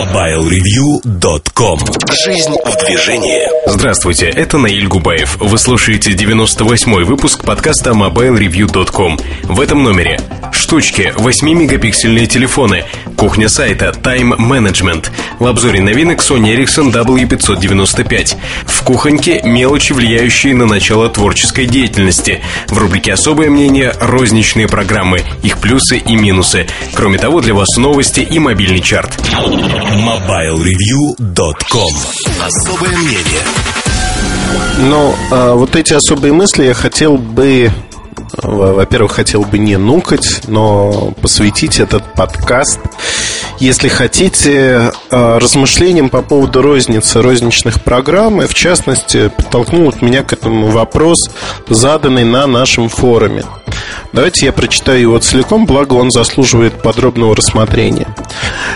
MobileReview.com Жизнь в движении Здравствуйте, это Наиль Губаев. Вы слушаете 98-й выпуск подкаста MobileReview.com. В этом номере штучки, 8-мегапиксельные телефоны, кухня сайта, тайм-менеджмент. В обзоре новинок Sony Ericsson W595. В кухоньке мелочи, влияющие на начало творческой деятельности. В рубрике «Особое мнение» розничные программы, их плюсы и минусы. Кроме того, для вас новости и мобильный чарт. MobileReview.com Особое мнение. Ну, а вот эти особые мысли я хотел бы во-первых, хотел бы не нукать, но посвятить этот подкаст, если хотите, э, размышлениям по поводу розницы розничных программ, и в частности, подтолкнул меня к этому вопрос, заданный на нашем форуме. Давайте я прочитаю его целиком, благо он заслуживает подробного рассмотрения.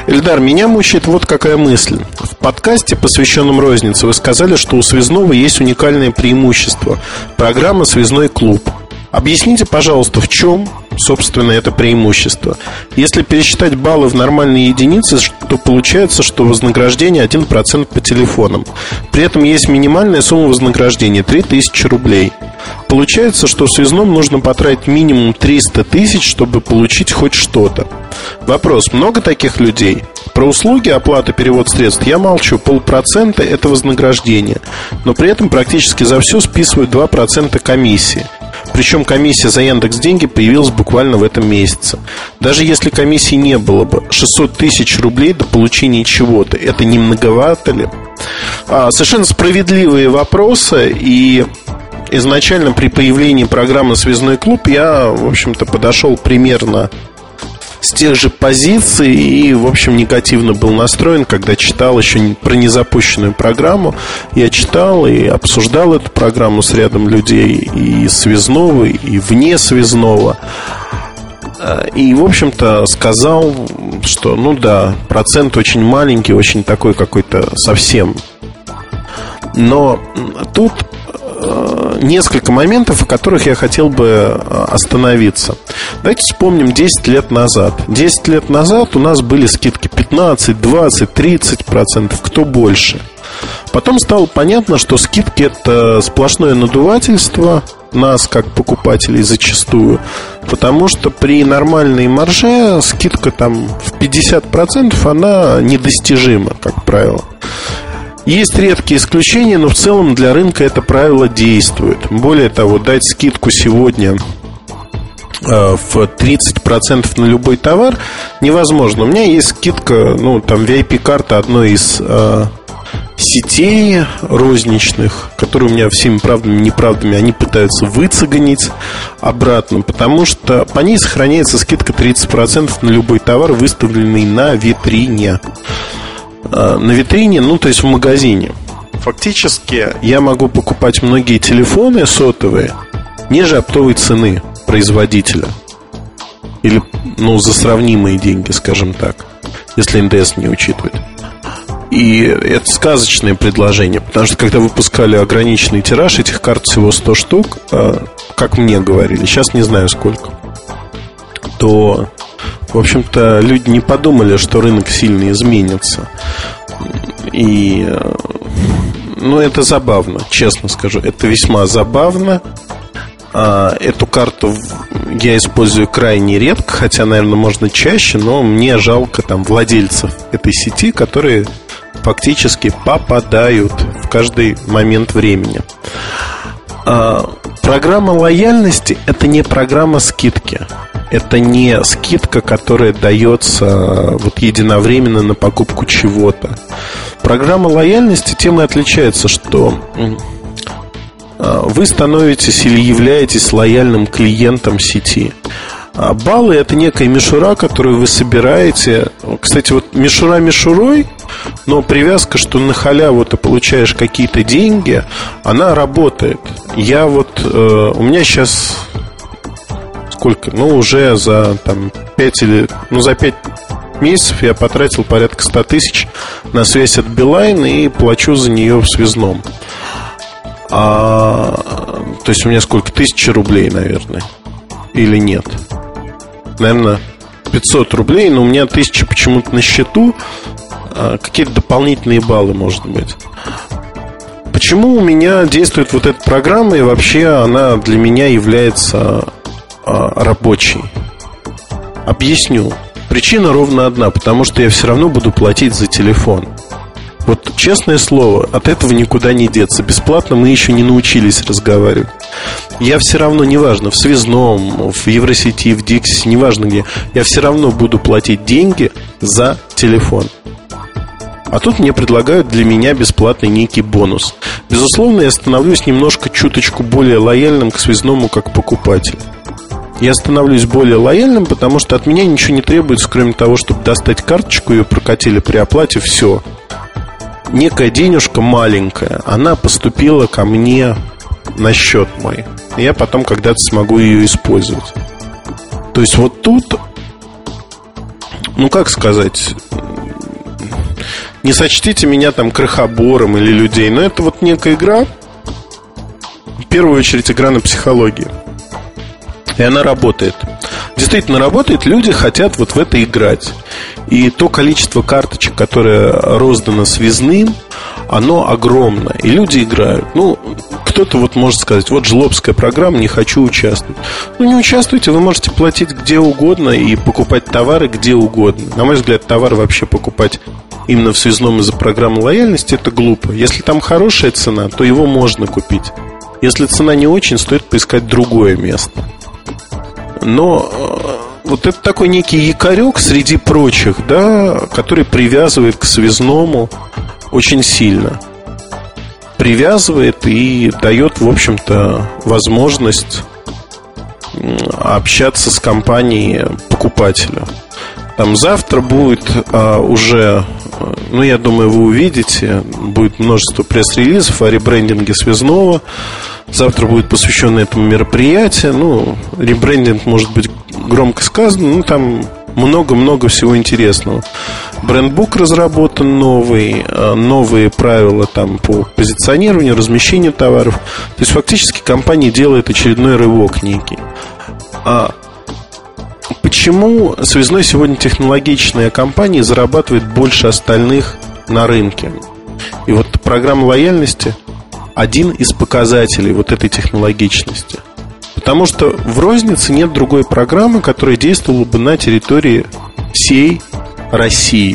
Эльдар, меня мучает вот какая мысль. В подкасте, посвященном рознице, вы сказали, что у связного есть уникальное преимущество – программа «Связной клуб». Объясните, пожалуйста, в чем, собственно, это преимущество? Если пересчитать баллы в нормальные единицы, то получается, что вознаграждение 1% по телефонам. При этом есть минимальная сумма вознаграждения – 3000 рублей. Получается, что в связном нужно потратить минимум 300 тысяч, чтобы получить хоть что-то. Вопрос, много таких людей? Про услуги, оплата, перевод средств я молчу. Полпроцента – это вознаграждение. Но при этом практически за все списывают 2% комиссии. Причем комиссия за Яндекс Деньги появилась буквально в этом месяце. Даже если комиссии не было бы, 600 тысяч рублей до получения чего-то, это не многовато ли? А, совершенно справедливые вопросы и изначально при появлении программы «Связной клуб» я, в общем-то, подошел примерно с тех же позиций и, в общем, негативно был настроен, когда читал еще про незапущенную программу. Я читал и обсуждал эту программу с рядом людей и связного, и вне связного. И, в общем-то, сказал, что, ну да, процент очень маленький, очень такой какой-то совсем. Но тут Э, несколько моментов, о которых я хотел бы э, остановиться. Давайте вспомним 10 лет назад. 10 лет назад у нас были скидки 15, 20, 30 процентов, кто больше. Потом стало понятно, что скидки это сплошное надувательство нас, как покупателей, зачастую. Потому что при нормальной марже скидка там в 50% она недостижима, как правило. Есть редкие исключения, но в целом для рынка это правило действует. Более того, дать скидку сегодня э, в 30% на любой товар невозможно. У меня есть скидка, ну, там VIP-карта одной из э, сетей розничных, которые у меня всеми правдами и неправдами они пытаются выцеганить обратно, потому что по ней сохраняется скидка 30% на любой товар, выставленный на витрине. Э, на витрине, ну, то есть в магазине. Фактически я могу покупать многие телефоны сотовые ниже оптовой цены производителя. Или, ну, за сравнимые деньги, скажем так, если НДС не учитывать. И это сказочное предложение, потому что когда выпускали ограниченный тираж, этих карт всего 100 штук, э, как мне говорили, сейчас не знаю сколько, то в общем-то, люди не подумали, что рынок сильно изменится. И, э, ну, это забавно, честно скажу. Это весьма забавно. А, эту карту я использую крайне редко, хотя, наверное, можно чаще, но мне жалко там владельцев этой сети, которые фактически попадают в каждый момент времени. А, программа лояльности – это не программа скидки это не скидка, которая дается вот единовременно на покупку чего-то. Программа лояльности тем и отличается, что э, вы становитесь или являетесь лояльным клиентом сети. А баллы это некая мишура, которую вы собираете. Кстати, вот мишура мишурой, но привязка, что на халяву ты получаешь какие-то деньги, она работает. Я вот, э, у меня сейчас сколько? Ну, уже за там 5 или... Ну, за 5 месяцев я потратил порядка 100 тысяч на связь от Билайн и плачу за нее в связном. А, то есть у меня сколько? Тысяча рублей, наверное. Или нет? Наверное, 500 рублей, но у меня тысяча почему-то на счету. а, какие-то дополнительные баллы, может быть. Почему у меня действует вот эта программа и вообще она для меня является а, рабочей? Объясню. Причина ровно одна, потому что я все равно буду платить за телефон. Вот честное слово, от этого никуда не деться. Бесплатно мы еще не научились разговаривать. Я все равно, неважно, в связном, в Евросети, в Дикси, неважно где, я все равно буду платить деньги за телефон. А тут мне предлагают для меня бесплатный некий бонус. Безусловно, я становлюсь немножко чуточку более лояльным к связному как покупатель. Я становлюсь более лояльным, потому что от меня ничего не требуется, кроме того, чтобы достать карточку, ее прокатили при оплате, все. Некая денежка маленькая, она поступила ко мне на счет мой. Я потом когда-то смогу ее использовать. То есть вот тут, ну как сказать, не сочтите меня там крохобором или людей, но это вот некая игра, в первую очередь игра на психологии. И она работает. Действительно работает, люди хотят вот в это играть. И то количество карточек, которое роздано связным, оно огромное. И люди играют. Ну, кто-то вот может сказать, вот жлобская программа, не хочу участвовать. Ну, не участвуйте, вы можете платить где угодно и покупать товары где угодно. На мой взгляд, товар вообще покупать именно в связном из-за программы лояльности, это глупо. Если там хорошая цена, то его можно купить. Если цена не очень, стоит поискать другое место. Но э, вот это такой некий якорек среди прочих, да, который привязывает к связному очень сильно. Привязывает и дает, в общем-то, возможность общаться с компанией покупателя. Там завтра будет а, уже, ну, я думаю, вы увидите, будет множество пресс-релизов о ребрендинге связного. Завтра будет посвящено этому мероприятию. Ну, ребрендинг может быть громко сказано, ну, там много-много всего интересного. Брендбук разработан новый, а, новые правила там по позиционированию, размещению товаров. То есть фактически компания делает очередной рывок некий. А Почему связной сегодня технологичная компания зарабатывает больше остальных на рынке? И вот программа лояльности один из показателей вот этой технологичности. Потому что в рознице нет другой программы, которая действовала бы на территории всей России.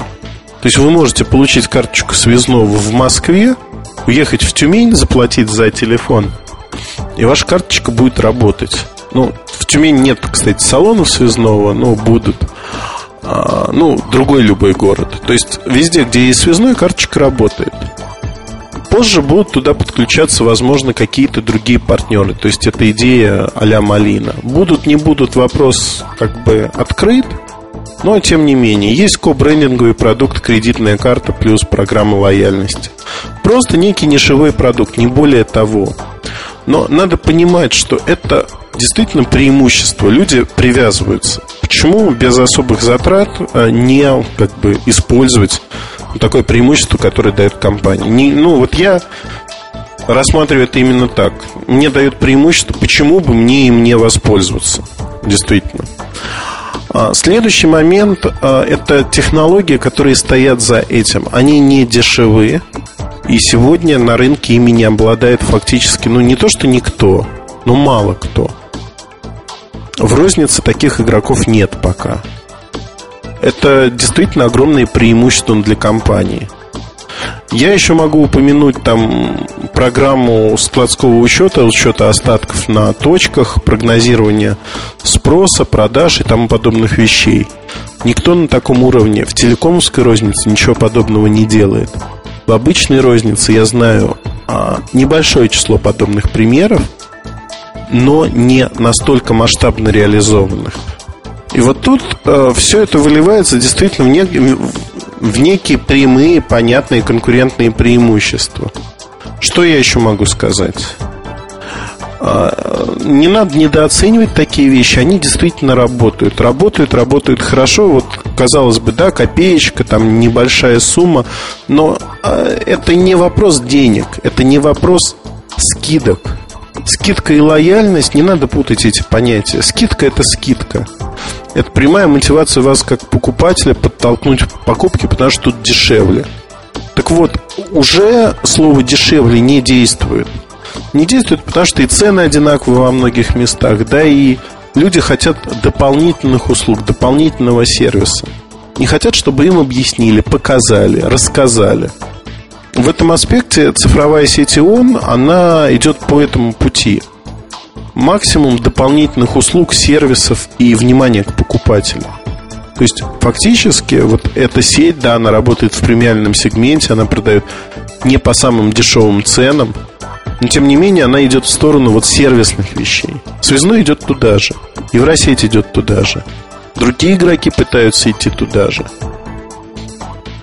То есть вы можете получить карточку связного в Москве, уехать в Тюмень, заплатить за телефон, и ваша карточка будет работать. Ну, в Тюмени нет, кстати, салонов связного, но будут. А, ну, другой любой город. То есть везде, где есть связной, карточка работает. Позже будут туда подключаться, возможно, какие-то другие партнеры. То есть это идея а-ля Малина. Будут, не будут, вопрос как бы открыт. Но, тем не менее, есть ко-брендинговый продукт кредитная карта плюс программа лояльности. Просто некий нишевой продукт, не более того. Но надо понимать, что это действительно преимущество. Люди привязываются. Почему без особых затрат а, не как бы использовать такое преимущество, которое дает компания? Не, ну, вот я рассматриваю это именно так. Мне дает преимущество, почему бы мне им не воспользоваться? Действительно. А, следующий момент а, – это технологии, которые стоят за этим. Они не дешевые, и сегодня на рынке ими не обладает фактически, ну не то что никто, но мало кто. В рознице таких игроков нет пока. Это действительно огромное преимущество для компании. Я еще могу упомянуть там программу складского учета, учета остатков на точках, прогнозирования спроса, продаж и тому подобных вещей. Никто на таком уровне в телекомовской рознице ничего подобного не делает. В обычной рознице я знаю а, небольшое число подобных примеров – но не настолько масштабно реализованных. И вот тут э, все это выливается действительно в, нек- в некие прямые, понятные конкурентные преимущества. Что я еще могу сказать? Э, не надо недооценивать такие вещи, они действительно работают. Работают, работают хорошо. Вот, казалось бы, да, копеечка, там небольшая сумма, но э, это не вопрос денег, это не вопрос скидок. Скидка и лояльность, не надо путать эти понятия. Скидка – это скидка. Это прямая мотивация вас как покупателя подтолкнуть к покупке, потому что тут дешевле. Так вот, уже слово дешевле не действует. Не действует, потому что и цены одинаковые во многих местах, да и люди хотят дополнительных услуг, дополнительного сервиса. Не хотят, чтобы им объяснили, показали, рассказали. В этом аспекте цифровая сеть ООН, она идет по этому пути. Максимум дополнительных услуг, сервисов и внимания к покупателю. То есть фактически вот эта сеть, да, она работает в премиальном сегменте, она продает не по самым дешевым ценам, но тем не менее она идет в сторону вот сервисных вещей. Связной идет туда же. Евросеть идет туда же. Другие игроки пытаются идти туда же.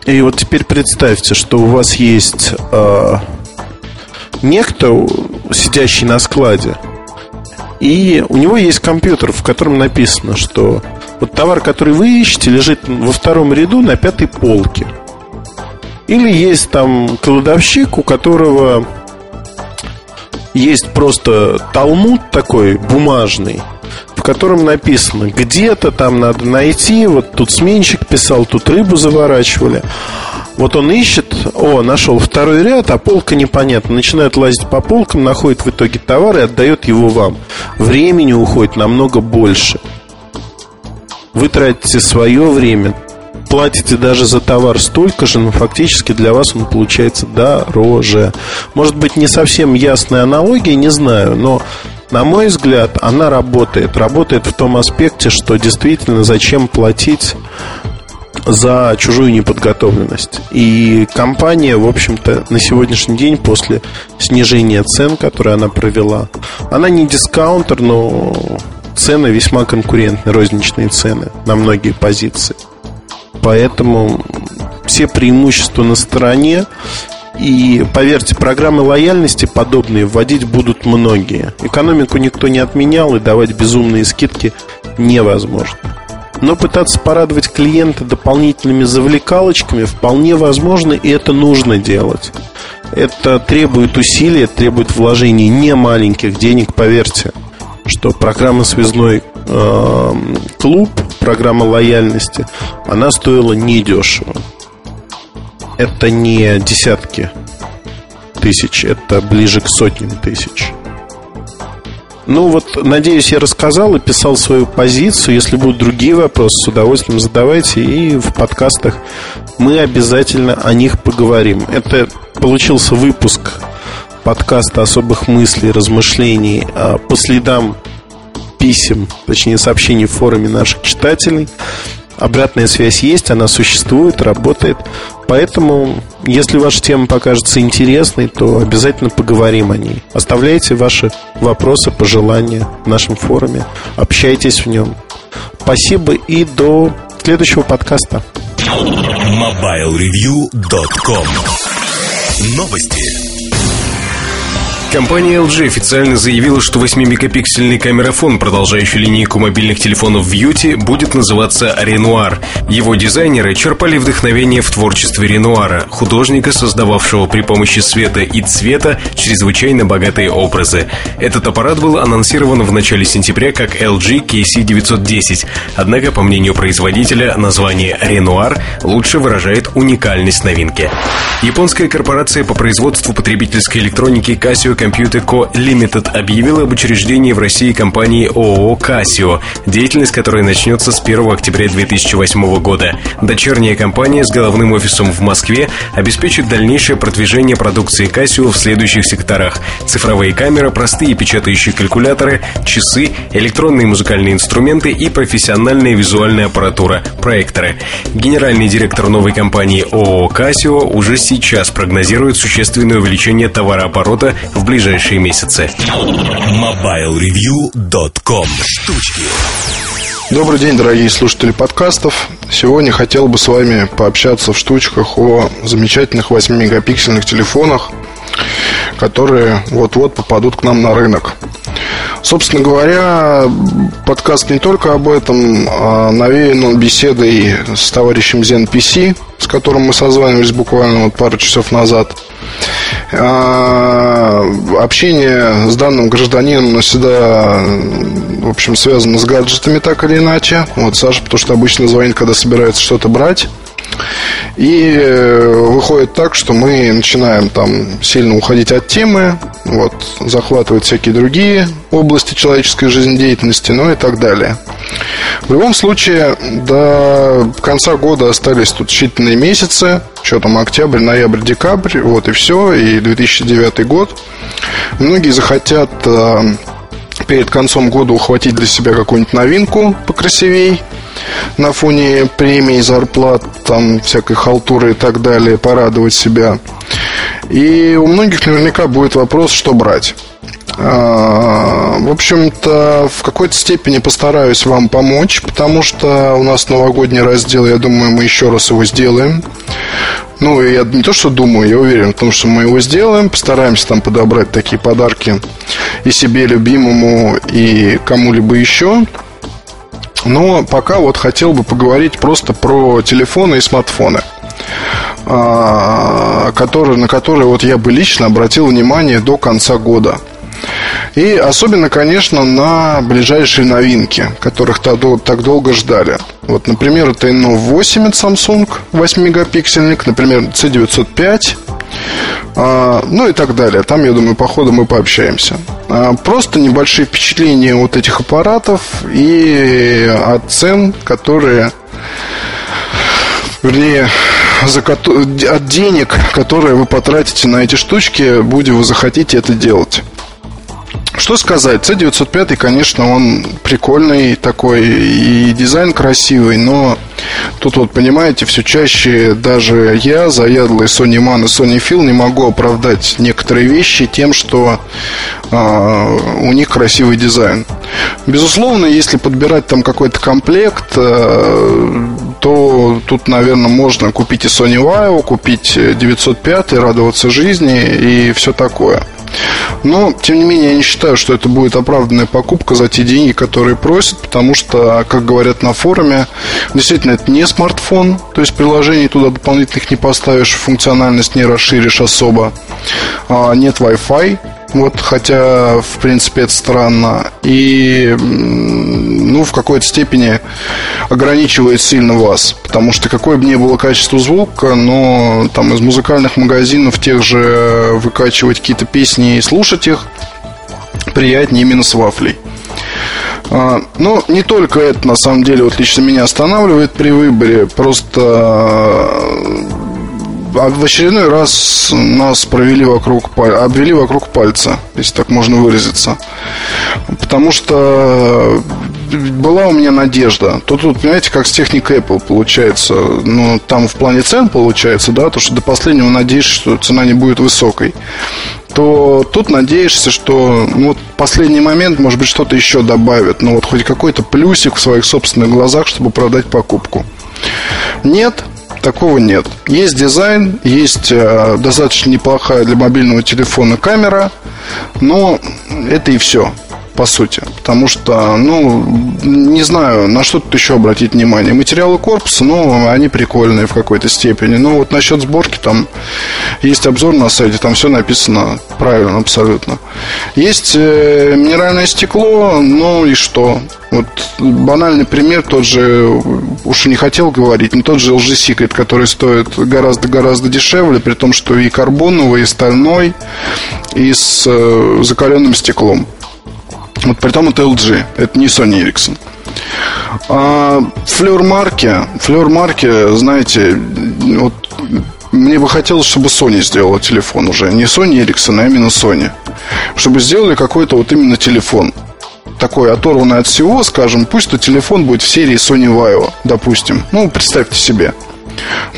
И вот теперь представьте, что у вас есть э, некто, сидящий на складе, и у него есть компьютер, в котором написано, что вот товар, который вы ищете, лежит во втором ряду на пятой полке. Или есть там кладовщик, у которого есть просто талмуд такой бумажный, котором написано, где-то там надо найти, вот тут сменщик писал, тут рыбу заворачивали. Вот он ищет, о, нашел второй ряд, а полка непонятна. Начинает лазить по полкам, находит в итоге товар и отдает его вам. Времени уходит намного больше. Вы тратите свое время, платите даже за товар столько же, но фактически для вас он получается дороже. Может быть, не совсем ясная аналогия, не знаю, но на мой взгляд, она работает. Работает в том аспекте, что действительно зачем платить за чужую неподготовленность. И компания, в общем-то, на сегодняшний день после снижения цен, которое она провела, она не дискаунтер, но цены весьма конкурентные, розничные цены на многие позиции. Поэтому все преимущества на стороне. И поверьте, программы лояльности подобные вводить будут многие. Экономику никто не отменял, и давать безумные скидки невозможно. Но пытаться порадовать клиента дополнительными завлекалочками вполне возможно, и это нужно делать. Это требует усилий, требует вложений не маленьких денег, поверьте, что программа «Связной э, клуб», программа лояльности, она стоила недешево это не десятки тысяч, это ближе к сотням тысяч. Ну вот, надеюсь, я рассказал и писал свою позицию. Если будут другие вопросы, с удовольствием задавайте. И в подкастах мы обязательно о них поговорим. Это получился выпуск подкаста особых мыслей, размышлений а, по следам писем, точнее сообщений в форуме наших читателей. Обратная связь есть, она существует, работает. Поэтому, если ваша тема покажется интересной, то обязательно поговорим о ней. Оставляйте ваши вопросы, пожелания в нашем форуме. Общайтесь в нем. Спасибо и до следующего подкаста. MobileReview.com Новости. Компания LG официально заявила, что 8-мегапиксельный камерафон, продолжающий линейку мобильных телефонов View, будет называться Renoir. Его дизайнеры черпали вдохновение в творчестве Ренуара, художника, создававшего при помощи света и цвета чрезвычайно богатые образы. Этот аппарат был анонсирован в начале сентября как LG KC910, однако, по мнению производителя, название Renoir лучше выражает уникальность новинки. Японская корпорация по производству потребительской электроники Casio Computer Co. Limited объявила об учреждении в России компании ООО «Кассио», деятельность которой начнется с 1 октября 2008 года. Дочерняя компания с головным офисом в Москве обеспечит дальнейшее продвижение продукции Casio в следующих секторах. Цифровые камеры, простые печатающие калькуляторы, часы, электронные музыкальные инструменты и профессиональная визуальная аппаратура, проекторы. Генеральный директор новой компании ООО «Кассио» уже сейчас прогнозирует существенное увеличение товарооборота в ближайшие месяцы. MobileReview.com Штучки Добрый день, дорогие слушатели подкастов. Сегодня хотел бы с вами пообщаться в штучках о замечательных 8-мегапиксельных телефонах, которые вот-вот попадут к нам на рынок. Собственно говоря, подкаст не только об этом, а навеян он беседой с товарищем ZenPC, с которым мы созванивались буквально вот пару часов назад. А, общение с данным гражданином всегда, в общем, связано с гаджетами так или иначе. Вот Саша, потому что обычно звонит, когда собирается что-то брать. И э, выходит так, что мы начинаем там сильно уходить от темы, вот, захватывать всякие другие области человеческой жизнедеятельности, ну и так далее. В любом случае, до конца года остались тут считанные месяцы, что там, октябрь, ноябрь, декабрь, вот и все, и 2009 год. Многие захотят э, перед концом года ухватить для себя какую-нибудь новинку покрасивей – на фоне премий, зарплат, там всякой халтуры и так далее, порадовать себя. И у многих наверняка будет вопрос, что брать. А, в общем-то, в какой-то степени постараюсь вам помочь, потому что у нас новогодний раздел, я думаю, мы еще раз его сделаем. Ну, я не то, что думаю, я уверен в том, что мы его сделаем. Постараемся там подобрать такие подарки и себе любимому, и кому-либо еще. Но пока вот хотел бы поговорить просто про телефоны и смартфоны а, которые, на которые вот я бы лично обратил внимание до конца года. И особенно, конечно, на ближайшие новинки, которых так, так долго ждали. Вот, например, это Inno 8 от Samsung, 8-мегапиксельник, например, C905, а, ну и так далее. Там, я думаю, по ходу мы пообщаемся. А, просто небольшие впечатления от этих аппаратов и от цен, которые, вернее, за, от денег, которые вы потратите на эти штучки, будете вы захотите это делать. Что сказать, C905, конечно, он прикольный такой, и дизайн красивый, но тут вот, понимаете, все чаще даже я, заядлый Sony Man и Sony Phil, не могу оправдать некоторые вещи тем, что э, у них красивый дизайн. Безусловно, если подбирать там какой-то комплект, э, то тут, наверное, можно купить и Sony Vaio, купить 905, радоваться жизни и все такое. Но, тем не менее, я не считаю, что это будет оправданная покупка за те деньги, которые просят, потому что, как говорят на форуме, действительно, это не смартфон, то есть приложений туда дополнительных не поставишь, функциональность не расширишь особо, а нет Wi-Fi, вот, хотя, в принципе, это странно. И, ну, в какой-то степени ограничивает сильно вас. Потому что какое бы ни было качество звука, но там из музыкальных магазинов тех же выкачивать какие-то песни и слушать их приятнее именно с вафлей. А, но не только это, на самом деле, вот лично меня останавливает при выборе. Просто а в очередной раз нас провели вокруг, обвели вокруг пальца, если так можно выразиться. Потому что была у меня надежда. Тут, понимаете, как с техникой Apple получается. Ну, там в плане цен получается, да, то, что до последнего надеешься, что цена не будет высокой то тут надеешься, что ну, вот последний момент, может быть, что-то еще добавят. Ну, вот хоть какой-то плюсик в своих собственных глазах, чтобы продать покупку. Нет, такого нет. Есть дизайн, есть э, достаточно неплохая для мобильного телефона камера, но это и все по сути. Потому что, ну, не знаю, на что тут еще обратить внимание. Материалы корпуса, ну, они прикольные в какой-то степени. Но вот насчет сборки, там есть обзор на сайте, там все написано правильно абсолютно. Есть э, минеральное стекло, ну и что? Вот банальный пример, тот же, уж и не хотел говорить, но тот же LG Secret, который стоит гораздо-гораздо дешевле, при том, что и карбоновый, и стальной, и с э, закаленным стеклом. Вот при том это LG, это не Sony Ericsson. А флер марки, флер марки, знаете, вот мне бы хотелось, чтобы Sony сделала телефон уже. Не Sony Ericsson, а именно Sony. Чтобы сделали какой-то вот именно телефон. Такой оторванный от всего, скажем, пусть то телефон будет в серии Sony Vaio, допустим. Ну, представьте себе.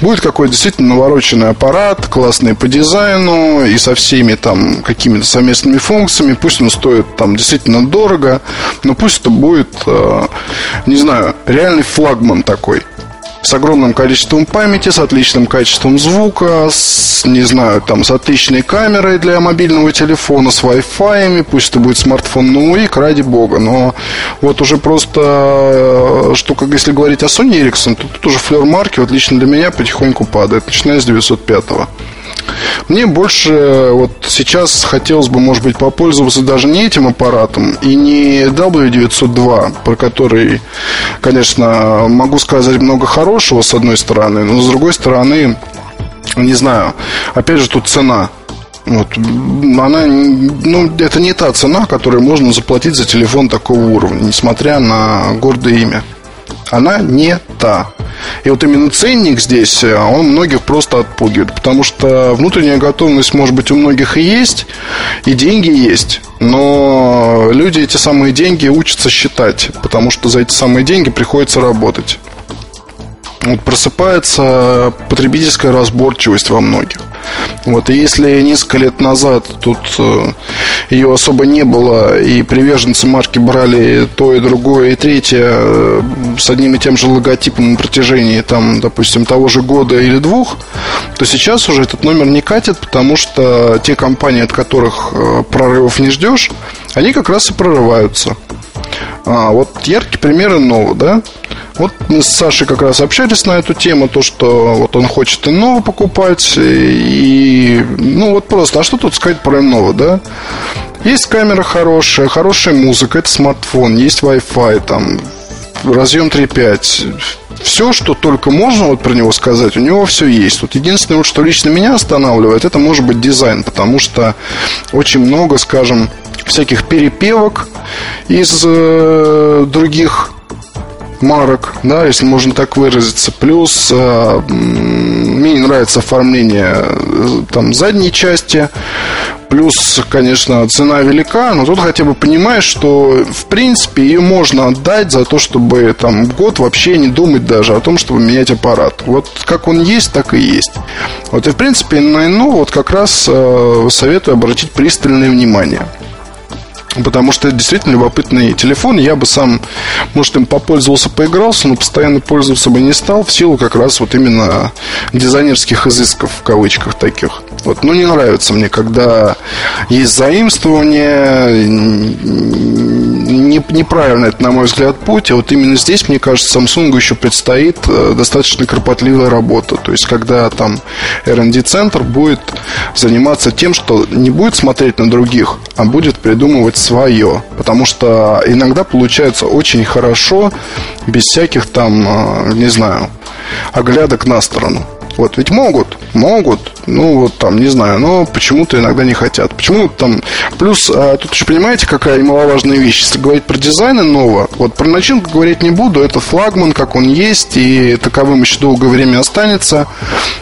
Будет какой-то действительно навороченный аппарат, классный по дизайну и со всеми там какими-то совместными функциями. Пусть он стоит там действительно дорого, но пусть это будет, э, не знаю, реальный флагман такой с огромным количеством памяти, с отличным качеством звука, с, не знаю, там, с отличной камерой для мобильного телефона, с Wi-Fi, пусть это будет смартфон Nuik, ради бога, но вот уже просто, э, что, как если говорить о Sony Ericsson, то тут уже флер марки, вот лично для меня, потихоньку падает, начиная с 905 -го. Мне больше вот сейчас хотелось бы, может быть, попользоваться даже не этим аппаратом и не W902, про который, конечно, могу сказать много хорошего с одной стороны, но с другой стороны, не знаю, опять же тут цена. Вот, она, ну, это не та цена, которую можно заплатить за телефон такого уровня, несмотря на гордое имя. Она не та. И вот именно ценник здесь, э, он многих просто отпугивает, потому что внутренняя готовность, может быть, у многих и есть, и деньги есть, но люди эти самые деньги учатся считать, потому что за эти самые деньги приходится работать. Вот просыпается потребительская разборчивость во многих. Вот, и если несколько лет назад тут э, ее особо не было, и приверженцы марки брали то и другое, и третье э, с одним и тем же логотипом на протяжении, там, допустим, того же года или двух, то сейчас уже этот номер не катит, потому что те компании, от которых э, прорывов не ждешь, они как раз и прорываются. А, вот яркий пример Innova, да? Вот мы с Сашей как раз общались на эту тему, то, что вот он хочет Innova покупать, и, ну, вот просто, а что тут сказать про Innova, да? Есть камера хорошая, хорошая музыка, это смартфон, есть Wi-Fi, там, разъем 3.5, все, что только можно вот про него сказать, у него все есть. Вот единственное, вот, что лично меня останавливает, это может быть дизайн, потому что очень много, скажем, всяких перепевок из э, других марок, да, если можно так выразиться. Плюс э, мне не нравится оформление э, там задней части. Плюс, конечно, цена велика, но тут хотя бы понимаешь, что в принципе ее можно отдать за то, чтобы там год вообще не думать даже о том, чтобы менять аппарат. Вот как он есть, так и есть. Вот и в принципе на ино вот как раз э, советую обратить пристальное внимание. Потому что это действительно любопытный телефон. Я бы сам, может, им попользовался, поигрался, но постоянно пользоваться бы не стал в силу как раз вот именно дизайнерских изысков, в кавычках таких. Вот, ну, не нравится мне, когда есть заимствование, не, неправильно это, на мой взгляд, путь. А вот именно здесь, мне кажется, Samsung еще предстоит э, достаточно кропотливая работа. То есть, когда там R&D-центр будет заниматься тем, что не будет смотреть на других, а будет придумывать свое. Потому что иногда получается очень хорошо, без всяких там, э, не знаю, оглядок на сторону. Вот, ведь могут, могут, ну вот там, не знаю, но почему-то иногда не хотят. Почему там, плюс, а, тут еще понимаете, какая немаловажная вещь, если говорить про дизайны нового, вот про начинку говорить не буду, это флагман, как он есть, и таковым еще долгое время останется.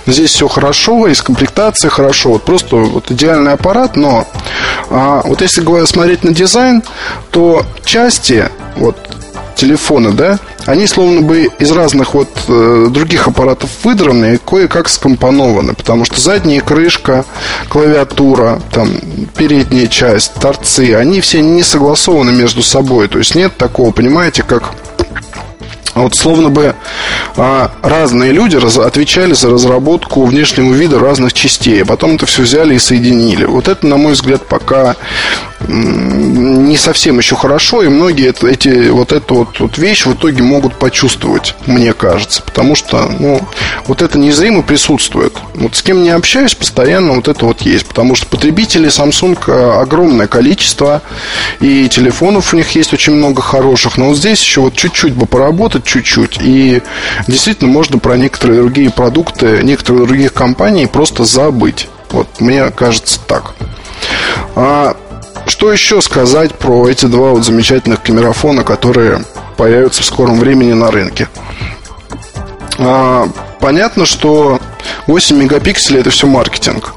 Здесь все хорошо, из комплектации хорошо, вот просто вот идеальный аппарат, но а, вот если смотреть на дизайн, то части, вот телефона, да, они словно бы из разных вот э, других аппаратов выдраны и кое-как скомпонованы, потому что задняя крышка, клавиатура, там, передняя часть, торцы, они все не согласованы между собой, то есть нет такого, понимаете, как вот словно бы а, разные люди раз, отвечали за разработку внешнего вида разных частей, а потом это все взяли и соединили. Вот это, на мой взгляд, пока не совсем еще хорошо, и многие это, эти, вот эту вот, вот вещь в итоге могут почувствовать, мне кажется, потому что, ну, вот это незримо присутствует. Вот с кем не общаюсь, постоянно вот это вот есть, потому что потребителей Samsung э, огромное количество, и телефонов у них есть очень много хороших, но вот здесь еще вот чуть-чуть бы поработать, чуть-чуть, и действительно можно про некоторые другие продукты, некоторых других компаний просто забыть. Вот мне кажется так. А что еще сказать про эти два вот замечательных камерафона, которые появятся в скором времени на рынке? А, понятно, что 8 мегапикселей это все маркетинг.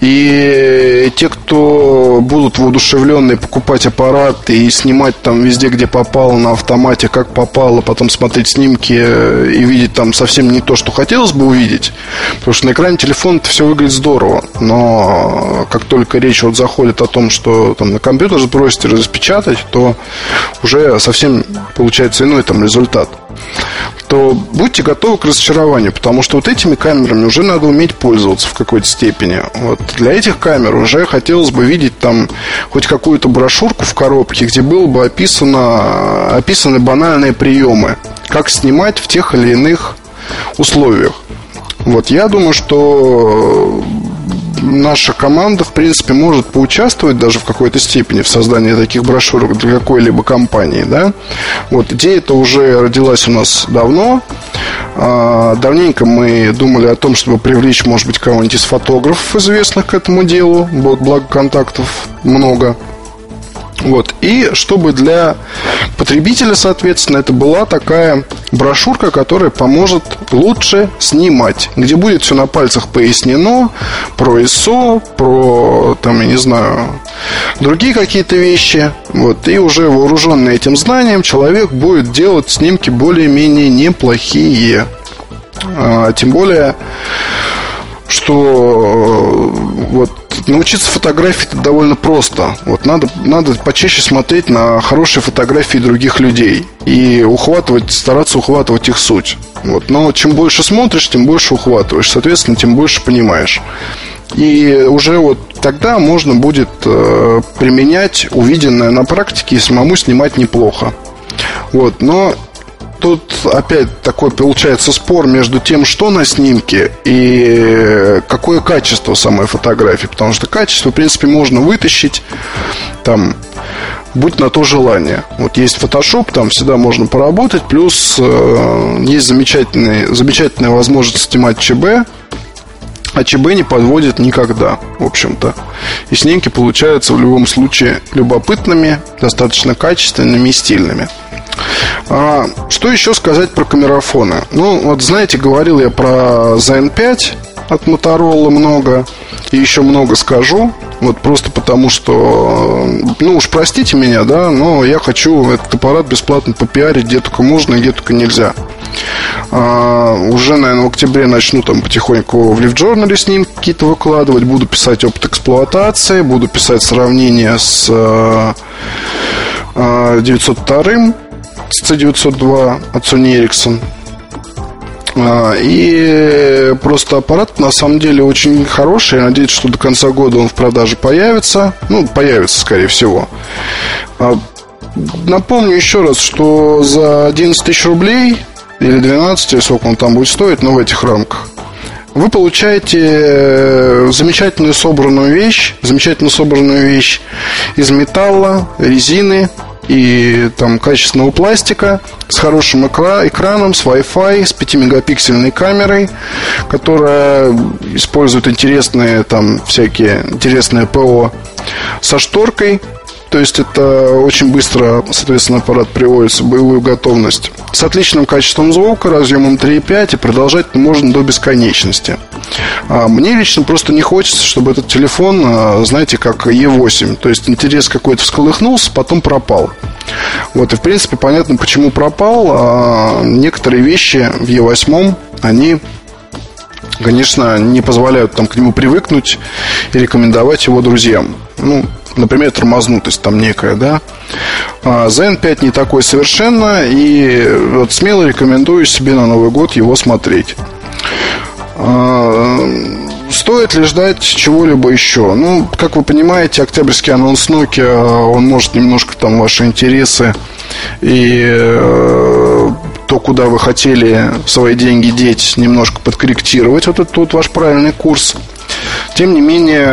И те, кто будут воодушевленные покупать аппарат и снимать там везде, где попало, на автомате, как попало, потом смотреть снимки и видеть там совсем не то, что хотелось бы увидеть. Потому что на экране телефона это все выглядит здорово. Но как только речь вот заходит о том, что там на компьютер сбросить и распечатать, то уже совсем получается иной там результат то будьте готовы к разочарованию, потому что вот этими камерами уже надо уметь пользоваться в какой-то степени. Вот для этих камер уже хотелось бы видеть там хоть какую-то брошюрку в коробке, где было бы описано, описаны банальные приемы, как снимать в тех или иных условиях. Вот я думаю, что наша команда, в принципе, может поучаствовать даже в какой-то степени в создании таких брошюрок для какой-либо компании, да. Вот идея это уже родилась у нас давно. А, давненько мы думали о том, чтобы привлечь, может быть, кого-нибудь из фотографов известных к этому делу. Вот, благо контактов много. Вот. И чтобы для потребителя, соответственно, это была такая брошюрка, которая поможет лучше снимать, где будет все на пальцах пояснено про ISO, про, там, я не знаю, другие какие-то вещи. Вот. И уже вооруженный этим знанием человек будет делать снимки более-менее неплохие. А, тем более, что вот научиться фотографии это довольно просто. Вот надо, надо почаще смотреть на хорошие фотографии других людей и ухватывать, стараться ухватывать их суть. Вот. Но чем больше смотришь, тем больше ухватываешь. Соответственно, тем больше понимаешь. И уже вот тогда можно будет э, применять увиденное на практике и самому снимать неплохо. Вот. Но тут опять такой получается спор между тем, что на снимке и какое качество самой фотографии. Потому что качество, в принципе, можно вытащить там будь на то желание. Вот есть Photoshop, там всегда можно поработать, плюс э, есть замечательные, замечательная возможность снимать ЧБ, а ЧБ не подводит никогда, в общем-то. И снимки получаются в любом случае любопытными, достаточно качественными и стильными. А, что еще сказать про камерафоны? Ну, вот знаете, говорил я про ZN5 от Motorola много. И еще много скажу. Вот просто потому, что, ну уж простите меня, да, но я хочу этот аппарат бесплатно попиарить, где только можно, где только нельзя. А, уже, наверное, в октябре начну там потихоньку в LiveJournal снимки какие-то выкладывать. Буду писать опыт эксплуатации, буду писать сравнение с а, а, 902 C902 от Sony Ericsson. А, и просто аппарат на самом деле очень хороший. Я надеюсь, что до конца года он в продаже появится. Ну, появится, скорее всего. А, напомню еще раз, что за 11 тысяч рублей или 12, или сколько он там будет стоить, но в этих рамках, вы получаете э, замечательную собранную вещь, замечательно собранную вещь из металла, резины, и там качественного пластика с хорошим экра- экраном, с Wi-Fi, с 5-мегапиксельной камерой, которая использует интересные там всякие интересные ПО. Со шторкой то есть это очень быстро, соответственно, аппарат приводится в боевую готовность. С отличным качеством звука, разъемом 3.5 и продолжать можно до бесконечности. А мне лично просто не хочется, чтобы этот телефон, а, знаете, как E8. То есть интерес какой-то всколыхнулся, потом пропал. Вот, и в принципе понятно, почему пропал. А некоторые вещи в E8, они конечно, не позволяют там к нему привыкнуть и рекомендовать его друзьям. Ну, например, тормознутость там некая, да. А Zen 5 не такой совершенно, и вот смело рекомендую себе на Новый год его смотреть. А, стоит ли ждать чего-либо еще? Ну, как вы понимаете, октябрьский анонс Nokia, он может немножко там ваши интересы и э, то, куда вы хотели свои деньги деть, немножко подкорректировать вот этот вот ваш правильный курс. Тем не менее,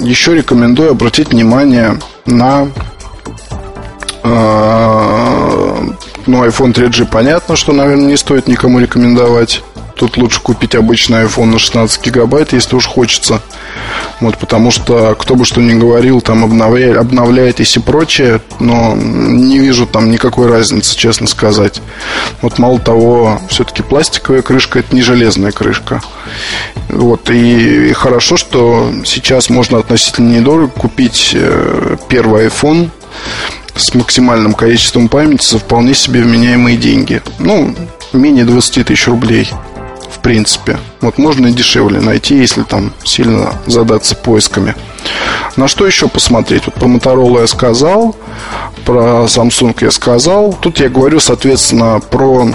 еще рекомендую обратить внимание на э, ну, iPhone 3G понятно, что, наверное, не стоит никому рекомендовать. Тут лучше купить обычный iPhone на 16 гигабайт, если уж хочется. Вот, потому что, кто бы что ни говорил, там обновля... обновляетесь и прочее, но не вижу там никакой разницы, честно сказать. Вот мало того, все-таки пластиковая крышка это не железная крышка. Вот, и, и хорошо, что сейчас можно относительно недорого купить э, первый iPhone с максимальным количеством памяти за вполне себе вменяемые деньги. Ну, менее 20 тысяч рублей принципе. Вот можно и дешевле найти, если там сильно задаться поисками. На что еще посмотреть? Вот про Motorola я сказал, про Samsung я сказал. Тут я говорю, соответственно, про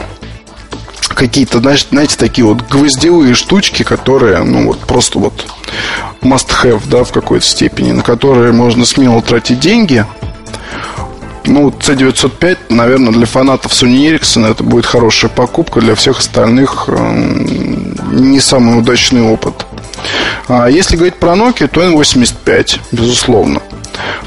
какие-то, знаете, такие вот гвоздевые штучки, которые, ну, вот просто вот must have, да, в какой-то степени, на которые можно смело тратить деньги – ну, C905, наверное, для фанатов Sony Ericsson это будет хорошая покупка. Для всех остальных не самый удачный опыт. А если говорить про Nokia, то N85, безусловно.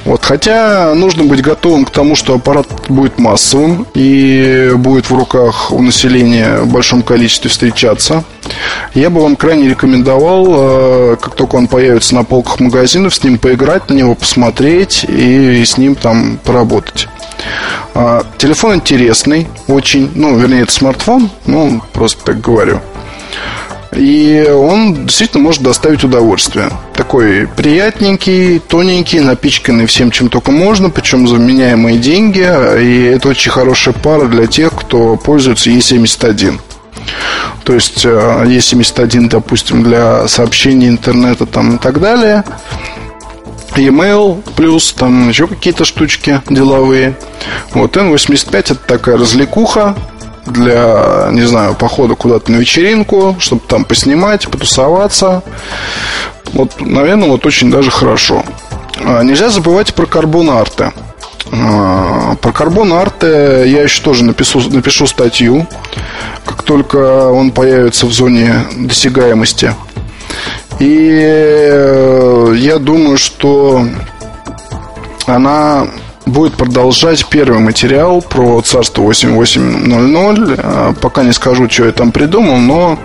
Вот, хотя нужно быть готовым к тому, что аппарат будет массовым и будет в руках у населения в большом количестве встречаться. Я бы вам крайне рекомендовал, э, как только он появится на полках магазинов, с ним поиграть, на него посмотреть и с ним там поработать. А, телефон интересный, очень, ну, вернее, это смартфон, ну, просто так говорю. И он действительно может доставить удовольствие. Такой приятненький, тоненький, напичканный всем, чем только можно, причем за вменяемые деньги. И это очень хорошая пара для тех, кто пользуется E71. То есть E71, э, допустим, для сообщений интернета там и так далее. E-mail, плюс там еще какие-то штучки деловые. Вот N85 это такая развлекуха, для, не знаю, похода куда-то на вечеринку, чтобы там поснимать, потусоваться. Вот, наверное, вот очень даже хорошо. А, нельзя забывать про карбон-арты. А, про карбон-арты я еще тоже напишу, напишу статью, как только он появится в зоне досягаемости. И э, я думаю, что она будет продолжать первый материал про царство 8800. А, пока не скажу, что я там придумал, но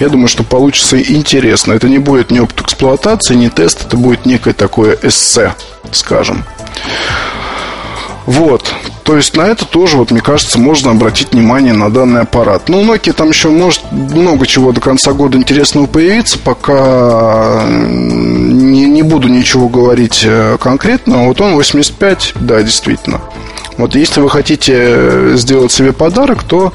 я думаю, что получится интересно. Это не будет ни опыт эксплуатации, ни тест, это будет некое такое эссе, скажем. Вот. То есть на это тоже, вот, мне кажется, можно обратить внимание на данный аппарат. Ну, Nokia там еще может много чего до конца года интересного появиться, пока не, не буду ничего говорить э, конкретно. Вот он 85, да, действительно. Вот если вы хотите сделать себе подарок, то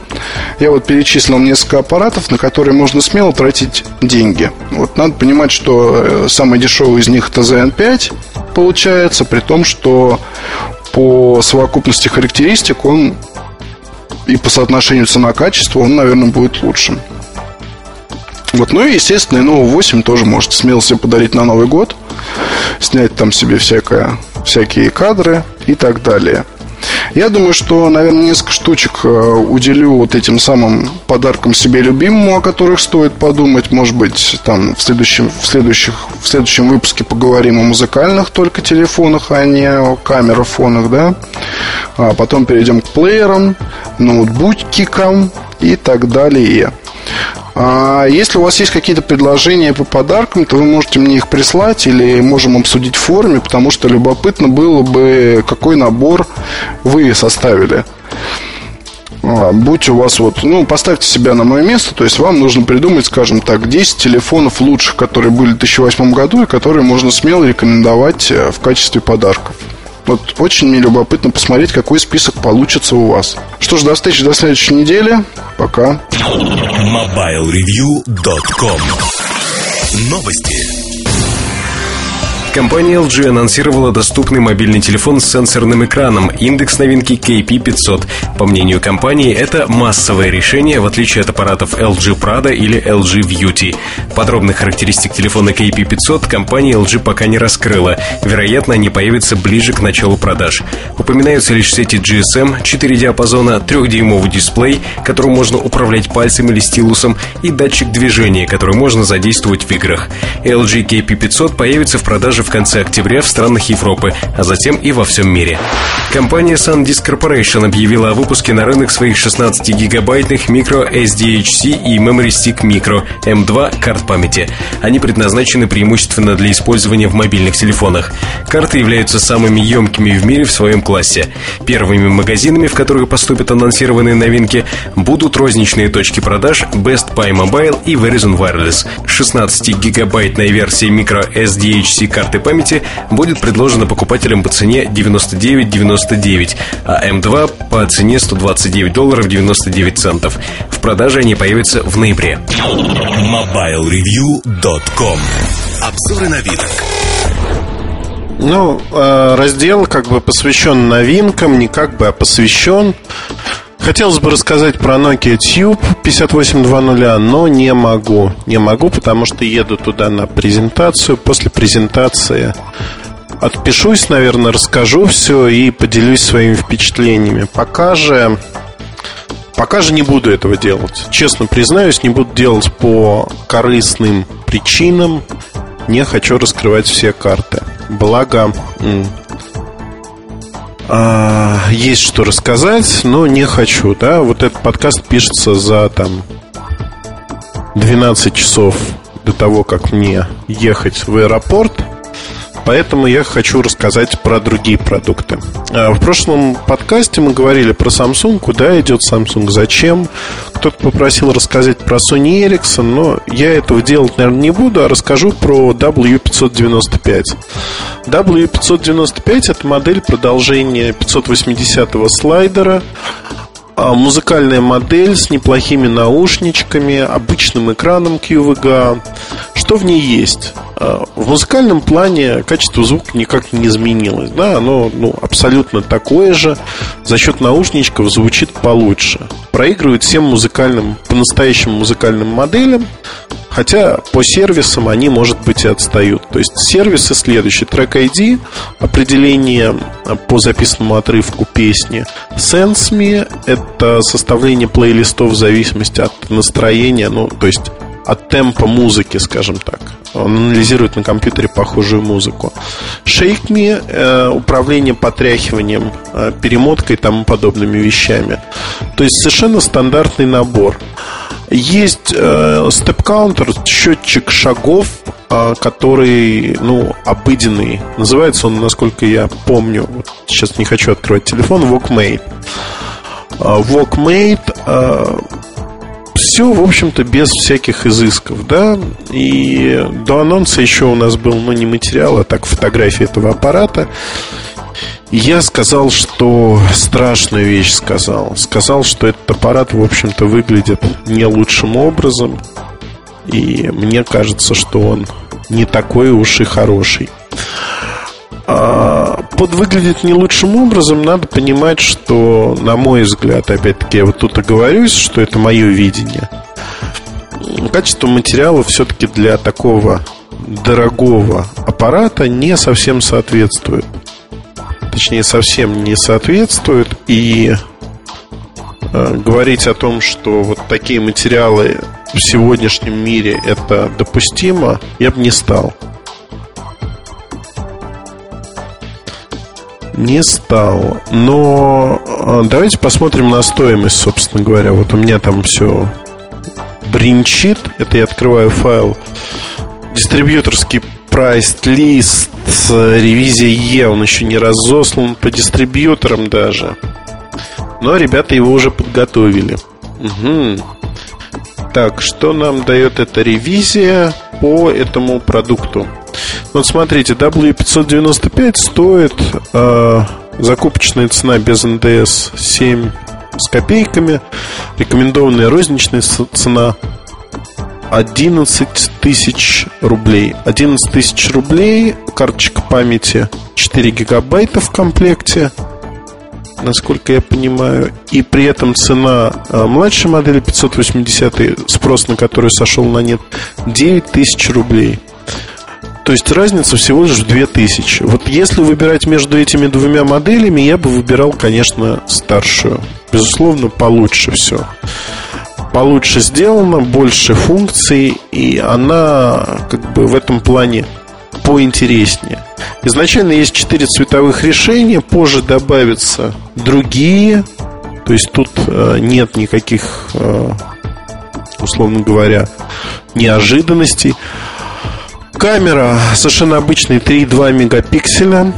я вот перечислил несколько аппаратов, на которые можно смело тратить деньги. Вот надо понимать, что э, самый дешевый из них это ZN5 получается, при том, что по совокупности характеристик он и по соотношению цена-качество он, наверное, будет лучшим. Вот, ну и, естественно, Lenovo 8 тоже можете смело себе подарить на Новый год. Снять там себе всякое, всякие кадры и так далее. Я думаю, что, наверное, несколько штучек э, уделю вот этим самым подаркам себе любимому, о которых стоит подумать. Может быть, там в следующем, в следующих, в следующем выпуске поговорим о музыкальных только телефонах, а не о камерафонах, да. А потом перейдем к плеерам, ноутбукикам и так далее. А если у вас есть какие-то предложения по подаркам, то вы можете мне их прислать или можем обсудить в форуме, потому что любопытно было бы, какой набор вы составили. А, будь у вас вот, ну, поставьте себя на мое место, то есть вам нужно придумать, скажем так, 10 телефонов лучших, которые были в 2008 году и которые можно смело рекомендовать э, в качестве подарков. Вот очень мне любопытно посмотреть, какой список получится у вас. Что ж, до встречи до следующей недели. Пока. MobileReview.com Новости. Компания LG анонсировала доступный мобильный телефон с сенсорным экраном, индекс новинки KP500. По мнению компании, это массовое решение, в отличие от аппаратов LG Prada или LG Beauty. Подробных характеристик телефона KP500 компания LG пока не раскрыла. Вероятно, они появятся ближе к началу продаж. Упоминаются лишь сети GSM, 4 диапазона, 3-дюймовый дисплей, которым можно управлять пальцем или стилусом, и датчик движения, который можно задействовать в играх. LG KP500 появится в продаже в конце октября в странах Европы, а затем и во всем мире. Компания SanDisk Corporation объявила о выпуске на рынок своих 16-гигабайтных micro SDHC и Memory Stick Micro M2 карт памяти. Они предназначены преимущественно для использования в мобильных телефонах. Карты являются самыми емкими в мире в своем классе. Первыми магазинами, в которые поступят анонсированные новинки, будут розничные точки продаж Best Buy Mobile и Verizon Wireless. 16-гигабайтная версия micro SDHC карты карты памяти будет предложена покупателям по цене 99,99, а М2 по цене 129 долларов 99 центов. В продаже они появятся в ноябре. MobileReview.com Обзоры новинок. Ну, э, раздел как бы посвящен новинкам, не как бы, а посвящен. Хотелось бы рассказать про Nokia Tube 5820, но не могу. Не могу, потому что еду туда на презентацию. После презентации отпишусь, наверное, расскажу все и поделюсь своими впечатлениями. Пока же... Пока же не буду этого делать. Честно признаюсь, не буду делать по корыстным причинам. не хочу раскрывать все карты. Благо, а, есть что рассказать, но не хочу, да. Вот этот подкаст пишется за там 12 часов до того, как мне ехать в аэропорт. Поэтому я хочу рассказать про другие продукты. А, в прошлом подкасте мы говорили про Samsung, куда идет Samsung, зачем. Кто-то попросил рассказать про Sony Ericsson, но я этого делать, наверное, не буду, а расскажу про W595. W595 это модель продолжения 580-го слайдера. А, музыкальная модель с неплохими наушничками, обычным экраном QVGA. Что в ней есть? А, в музыкальном плане качество звука никак не изменилось. Да, оно ну, абсолютно такое же. За счет наушничков звучит получше. Проигрывает всем музыкальным, по-настоящему музыкальным моделям. Хотя по сервисам они, может быть, и отстают. То есть сервисы следующие. Трек ID, определение по записанному отрывку песни. SenseMe – это составление плейлистов в зависимости от настроения. Ну, то есть от темпа музыки, скажем так. Он анализирует на компьютере похожую музыку. Shake Me э, управление потряхиванием, э, перемоткой и тому подобными вещами. То есть совершенно стандартный набор. Есть э, степ-каунтер, счетчик шагов, э, который, ну, обыденный. Называется он, насколько я помню, сейчас не хочу открывать телефон, Walkmate. Э, Walkmate э, все, в общем-то, без всяких изысков, да. И до анонса еще у нас был, ну, не материал, а так фотография этого аппарата. Я сказал, что страшную вещь сказал. Сказал, что этот аппарат, в общем-то, выглядит не лучшим образом. И мне кажется, что он не такой уж и хороший. А, под выглядит не лучшим образом, надо понимать, что, на мой взгляд, опять-таки, я вот тут оговорюсь, что это мое видение. Качество материала все-таки для такого дорогого аппарата не совсем соответствует точнее совсем не соответствует. И э, говорить о том, что вот такие материалы в сегодняшнем мире это допустимо, я бы не стал. Не стал. Но э, давайте посмотрим на стоимость, собственно говоря. Вот у меня там все бринчит. Это я открываю файл. Дистрибьюторский прайс-лист ревизия Е, он еще не разослан по дистрибьюторам даже. Но ребята его уже подготовили. Угу. Так, что нам дает эта ревизия по этому продукту? Вот смотрите, W595 стоит э, закупочная цена без НДС 7 с копейками, рекомендованная розничная цена 11 тысяч рублей. 11 тысяч рублей, карточка памяти 4 гигабайта в комплекте, насколько я понимаю. И при этом цена а, младшей модели 580, спрос на которую сошел на нет, 9 тысяч рублей. То есть разница всего лишь в 2000. Вот если выбирать между этими двумя моделями, я бы выбирал, конечно, старшую. Безусловно, получше все получше сделана, больше функций, и она как бы в этом плане поинтереснее. Изначально есть четыре цветовых решения, позже добавятся другие, то есть тут э, нет никаких, э, условно говоря, неожиданностей. Камера совершенно обычная 3,2 мегапикселя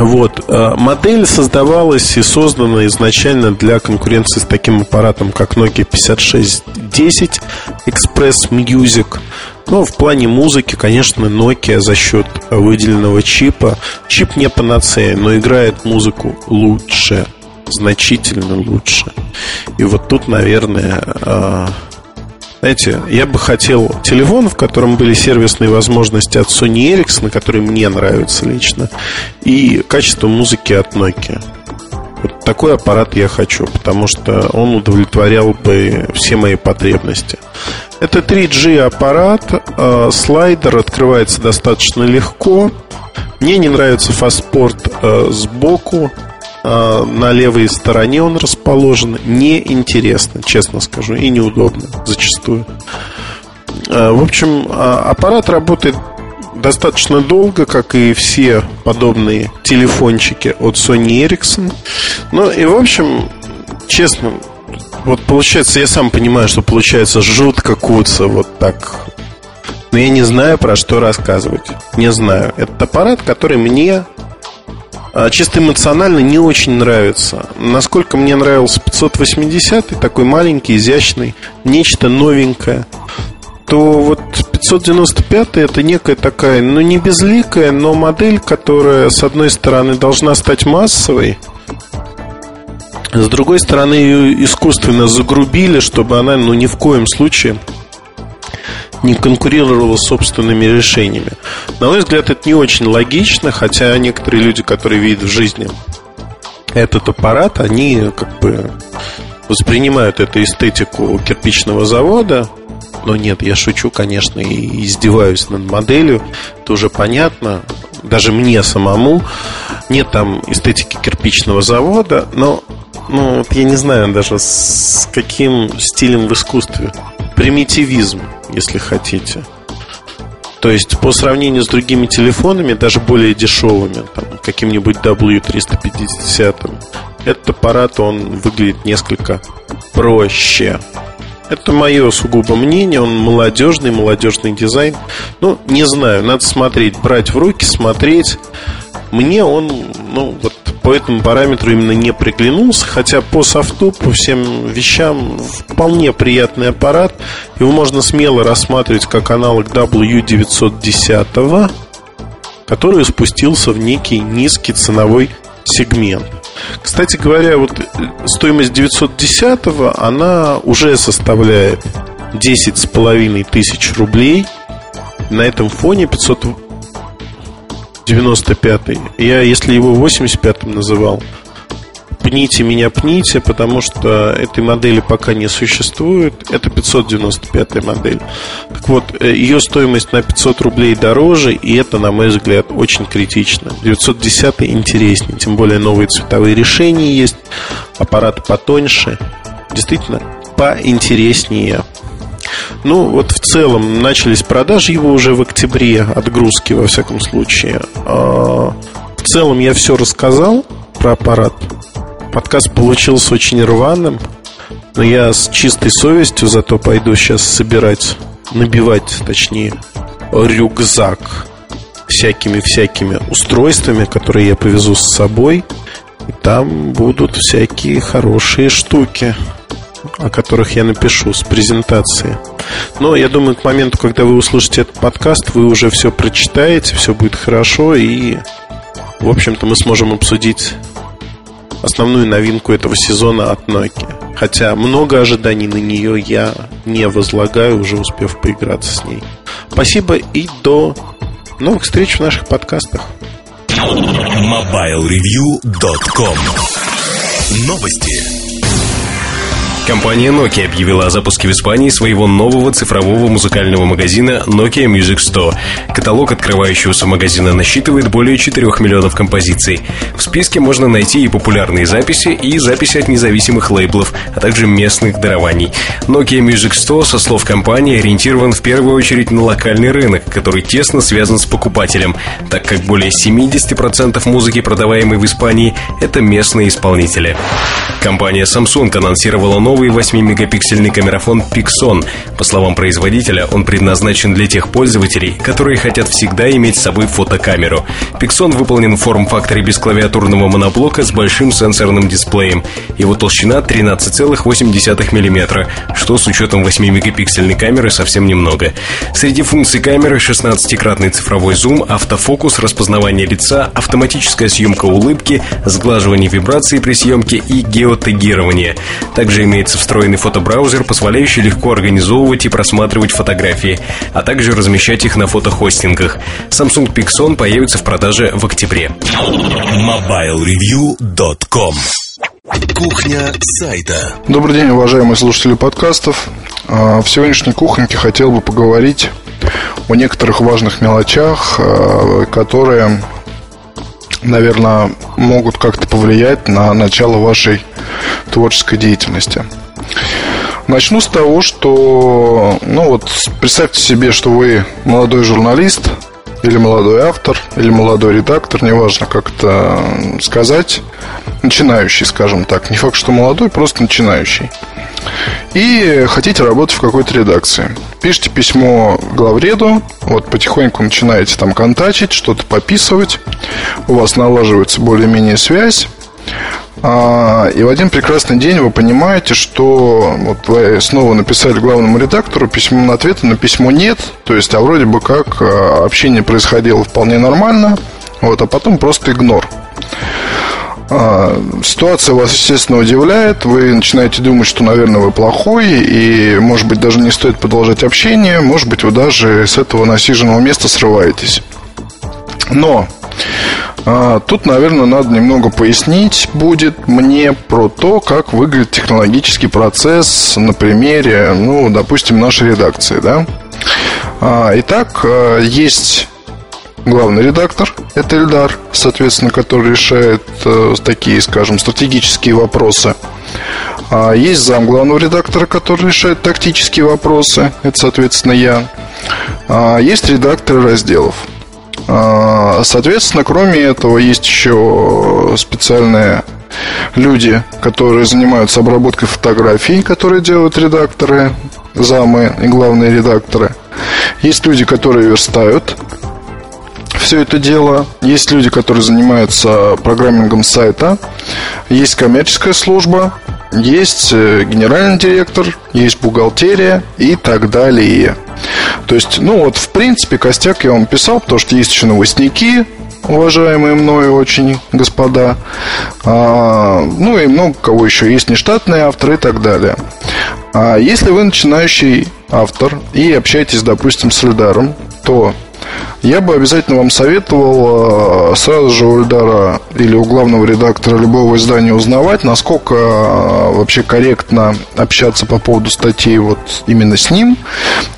вот. Э, модель создавалась и создана изначально для конкуренции с таким аппаратом, как Nokia 5610 Express Music. Но в плане музыки, конечно, Nokia за счет выделенного чипа. Чип не панацея, но играет музыку лучше, значительно лучше. И вот тут, наверное, э, знаете, я бы хотел телефон, в котором были сервисные возможности от Sony Ericsson, которые мне нравятся лично, и качество музыки от Nokia. Вот такой аппарат я хочу, потому что он удовлетворял бы все мои потребности. Это 3G аппарат, э, слайдер открывается достаточно легко. Мне не нравится фастпорт э, сбоку, а, на левой стороне он расположен, неинтересно, честно скажу, и неудобно зачастую. Э, в общем, а, аппарат работает достаточно долго, как и все подобные телефончики от Sony Ericsson. Ну и, в общем, честно, вот получается, я сам понимаю, что получается жутко куца вот так. Но я не знаю, про что рассказывать. Не знаю. Это аппарат, который мне а, чисто эмоционально не очень нравится. Насколько мне нравился 580, такой маленький, изящный, нечто новенькое то вот 595 это некая такая, ну не безликая, но модель, которая с одной стороны должна стать массовой, с другой стороны ее искусственно загрубили, чтобы она ну ни в коем случае не конкурировала с собственными решениями. На мой взгляд, это не очень логично, хотя некоторые люди, которые видят в жизни этот аппарат, они как бы воспринимают эту эстетику кирпичного завода, но нет, я шучу, конечно, и издеваюсь над моделью. Это уже понятно. Даже мне самому нет там эстетики кирпичного завода, но ну, вот я не знаю даже с каким стилем в искусстве. Примитивизм, если хотите. То есть по сравнению с другими телефонами, даже более дешевыми, там, каким-нибудь W350, этот аппарат, он выглядит несколько проще. Это мое сугубо мнение, он молодежный, молодежный дизайн. Ну, не знаю, надо смотреть, брать в руки, смотреть. Мне он, ну, вот по этому параметру именно не приглянулся, хотя по софту, по всем вещам вполне приятный аппарат. Его можно смело рассматривать как аналог W910, который спустился в некий низкий ценовой сегмент. Кстати говоря, вот стоимость 910 она уже составляет 10 с половиной тысяч рублей. На этом фоне 595 я, если его 85-м называл, пните меня, пните, потому что этой модели пока не существует. Это 595 модель. Так вот, э, ее стоимость на 500 рублей дороже, и это, на мой взгляд, очень критично. 910 интереснее, тем более новые цветовые решения есть, аппарат потоньше. Действительно, поинтереснее. Ну, вот в целом начались продажи его уже в октябре, отгрузки, во всяком случае. А, в целом я все рассказал про аппарат. Подкаст получился очень рваным, но я с чистой совестью зато пойду сейчас собирать, набивать, точнее, рюкзак всякими-всякими устройствами, которые я повезу с собой. И там будут всякие хорошие штуки, о которых я напишу с презентации. Но я думаю, к моменту, когда вы услышите этот подкаст, вы уже все прочитаете, все будет хорошо, и, в общем-то, мы сможем обсудить основную новинку этого сезона от Nokia. Хотя много ожиданий на нее я не возлагаю, уже успев поиграться с ней. Спасибо и до новых встреч в наших подкастах. MobileReview.com Новости. Компания Nokia объявила о запуске в Испании своего нового цифрового музыкального магазина Nokia Music Store. Каталог открывающегося магазина насчитывает более 4 миллионов композиций. В списке можно найти и популярные записи, и записи от независимых лейблов, а также местных дарований. Nokia Music Store, со слов компании, ориентирован в первую очередь на локальный рынок, который тесно связан с покупателем, так как более 70% музыки, продаваемой в Испании, это местные исполнители. Компания Samsung анонсировала новый новый 8-мегапиксельный камерафон Pixon. По словам производителя, он предназначен для тех пользователей, которые хотят всегда иметь с собой фотокамеру. Pixon выполнен в форм-факторе без клавиатурного моноблока с большим сенсорным дисплеем. Его толщина 13,8 мм, что с учетом 8-мегапиксельной камеры совсем немного. Среди функций камеры 16-кратный цифровой зум, автофокус, распознавание лица, автоматическая съемка улыбки, сглаживание вибраций при съемке и геотегирование. Также имеется имеется встроенный фотобраузер, позволяющий легко организовывать и просматривать фотографии, а также размещать их на фотохостингах. Samsung Pixon появится в продаже в октябре. MobileReview.com Кухня сайта. Добрый день, уважаемые слушатели подкастов. А, в сегодняшней кухоньке хотел бы поговорить о некоторых важных мелочах, а, которые наверное, могут как-то повлиять на начало вашей творческой деятельности. Начну с того, что, ну вот, представьте себе, что вы молодой журналист, или молодой автор, или молодой редактор, неважно, как это сказать, начинающий, скажем так. Не факт, что молодой, просто начинающий. И хотите работать в какой-то редакции. Пишите письмо главреду, вот потихоньку начинаете там контачить, что-то пописывать, у вас налаживается более-менее связь, и в один прекрасный день вы понимаете, что вот вы снова написали главному редактору письмо, на письмо нет, то есть, а вроде бы как а, общение происходило вполне нормально, вот, а потом просто игнор. А, ситуация вас, естественно, удивляет. Вы начинаете думать, что, наверное, вы плохой, и, может быть, даже не стоит продолжать общение. Может быть, вы даже с этого насиженного места срываетесь. Но а, тут, наверное, надо немного пояснить будет мне про то, как выглядит технологический процесс на примере, ну, допустим, нашей редакции, да. А, итак, а, есть главный редактор, это Эльдар, соответственно, который решает э, такие, скажем, стратегические вопросы. Есть зам главного редактора, который решает тактические вопросы, это, соответственно, я. Есть редакторы разделов. А, соответственно, кроме этого, есть еще специальные люди, которые занимаются обработкой фотографий, которые делают редакторы, замы и главные редакторы. Есть люди, которые верстают все это дело. Есть люди, которые занимаются программингом сайта. Есть коммерческая служба. Есть э, генеральный директор. Есть бухгалтерия и так далее. То есть, ну вот, в принципе, костяк я вам писал, потому что есть еще новостники, уважаемые мною очень господа. А, ну и много кого еще есть нештатные авторы и так далее. А если вы начинающий автор и общаетесь, допустим, с Эльдаром, то я бы обязательно вам советовал э, сразу же у Эльдара или у главного редактора любого издания узнавать, насколько э, вообще корректно общаться по поводу статей вот именно с ним.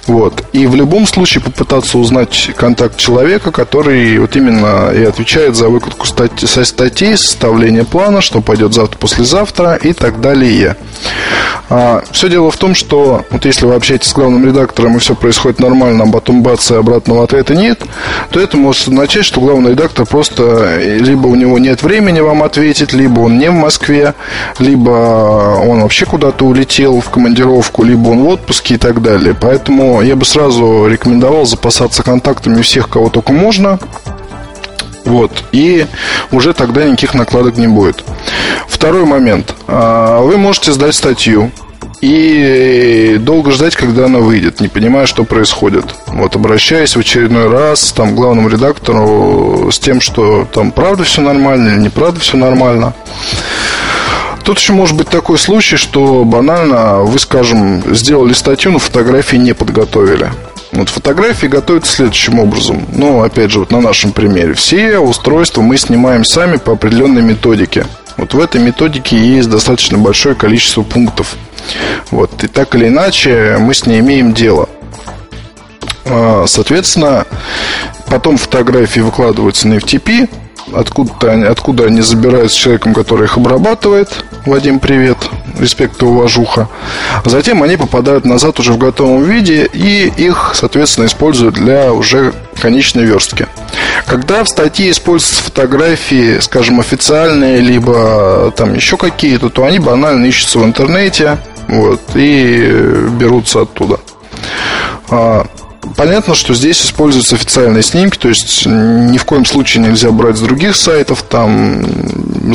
Вот. И в любом случае попытаться узнать контакт человека, который вот именно и отвечает за выкладку статьи, со статей, составление плана, что пойдет завтра, послезавтра и так далее. А, все дело в том, что вот если вы общаетесь с главным редактором и все происходит нормально, а потом бац и обратного ответа нет, то это может означать, что главный редактор просто э, либо у него нет времени вам ответить, либо он не в Москве, либо он вообще куда-то улетел в командировку, либо он в отпуске и так далее. Поэтому я бы сразу рекомендовал запасаться контактами всех, кого только можно. Вот. И уже тогда никаких накладок не будет. Второй момент. А, вы можете сдать статью и долго ждать, когда она выйдет, не понимая, что происходит. Вот обращаясь в очередной раз там, к главному редактору с тем, что там правда все нормально или неправда все нормально. Тут еще может быть такой случай, что банально вы, скажем, сделали статью, но фотографии не подготовили. Вот фотографии готовятся следующим образом. Ну, опять же, вот на нашем примере. Все устройства мы снимаем сами по определенной методике. Вот в этой методике есть достаточно большое количество пунктов. Вот, и так или иначе мы с ней имеем дело. А, соответственно, потом фотографии выкладываются на FTP, откуда, они, откуда они забираются с человеком, который их обрабатывает. Вадим, привет, респект и уважуха. Затем они попадают назад уже в готовом виде и их, соответственно, используют для уже конечной верстки. Когда в статье используются фотографии, скажем, официальные, либо там еще какие-то, то они банально ищутся в интернете, вот, и берутся оттуда. Понятно, что здесь используются официальные снимки, то есть ни в коем случае нельзя брать с других сайтов, там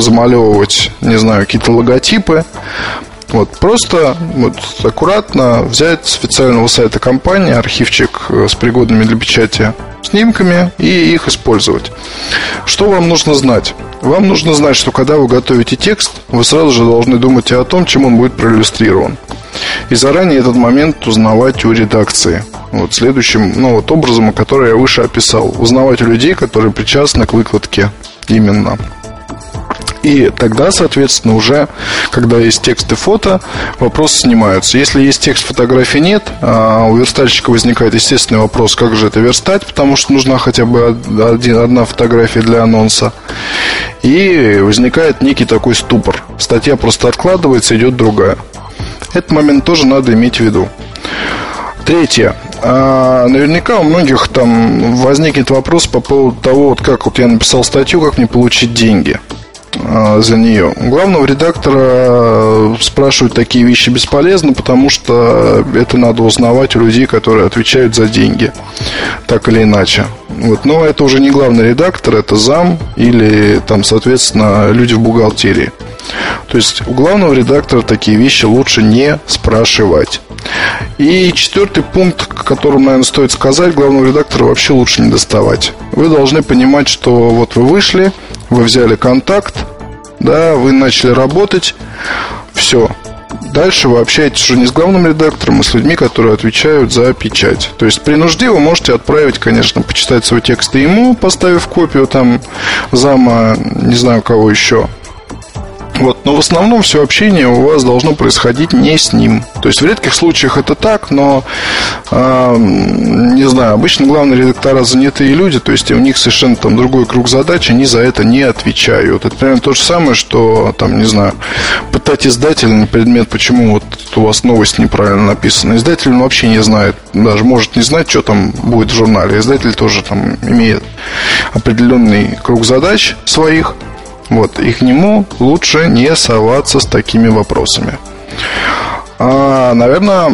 замалевывать, не знаю, какие-то логотипы. Вот, просто вот, аккуратно взять с официального сайта компании архивчик э, с пригодными для печати снимками и их использовать. Что вам нужно знать? Вам нужно знать, что когда вы готовите текст, вы сразу же должны думать о том, чем он будет проиллюстрирован. И заранее этот момент узнавать у редакции. Вот следующим, ну вот образом, который я выше описал. Узнавать у людей, которые причастны к выкладке именно. И тогда, соответственно, уже, когда есть текст и фото, вопросы снимаются. Если есть текст, фотографии нет, а у верстальщика возникает естественный вопрос, как же это верстать, потому что нужна хотя бы один, одна фотография для анонса. И возникает некий такой ступор. Статья просто откладывается, идет другая. Этот момент тоже надо иметь в виду. Третье. А, наверняка у многих там возникнет вопрос по поводу того, вот как вот я написал статью, как мне получить деньги за нее. Главного редактора спрашивать такие вещи бесполезно, потому что это надо узнавать у людей, которые отвечают за деньги, так или иначе. Вот. Но это уже не главный редактор, это зам или там, соответственно, люди в бухгалтерии. То есть у главного редактора такие вещи лучше не спрашивать. И четвертый пункт, которым, наверное, стоит сказать, главного редактора вообще лучше не доставать. Вы должны понимать, что вот вы вышли, вы взяли контакт, да, вы начали работать, все. Дальше вы общаетесь уже не с главным редактором, а с людьми, которые отвечают за печать. То есть при нужде вы можете отправить, конечно, почитать свой текст ему, поставив копию там зама, не знаю кого еще. Вот, но в основном все общение у вас должно происходить не с ним. То есть в редких случаях это так, но э, не знаю, обычно главные редактора занятые люди, то есть у них совершенно там другой круг задач, они за это не отвечают. Это примерно то же самое, что там, не знаю, пытать издателя на предмет, почему вот у вас новость неправильно написана. Издатель вообще не знает, даже может не знать, что там будет в журнале. Издатель тоже там имеет определенный круг задач своих. Вот, и к нему лучше не соваться с такими вопросами. А, наверное,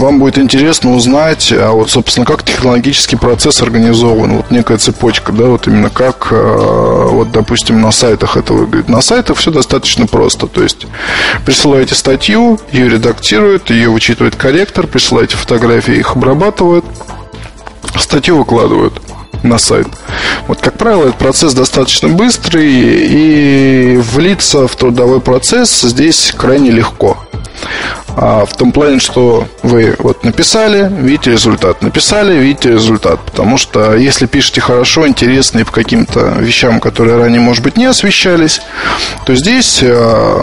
вам будет интересно узнать, а вот, собственно, как технологический процесс организован, вот некая цепочка, да, вот именно как, а, вот, допустим, на сайтах это выглядит. На сайтах все достаточно просто, то есть присылаете статью, ее редактируют, ее вычитывает корректор, присылаете фотографии, их обрабатывают, статью выкладывают на сайт. Вот, как правило, этот процесс достаточно быстрый, и влиться в трудовой процесс здесь крайне легко. А в том плане, что вы вот написали, видите результат, написали, видите результат. Потому что если пишете хорошо, интересно и по каким-то вещам, которые ранее, может быть, не освещались, то здесь э,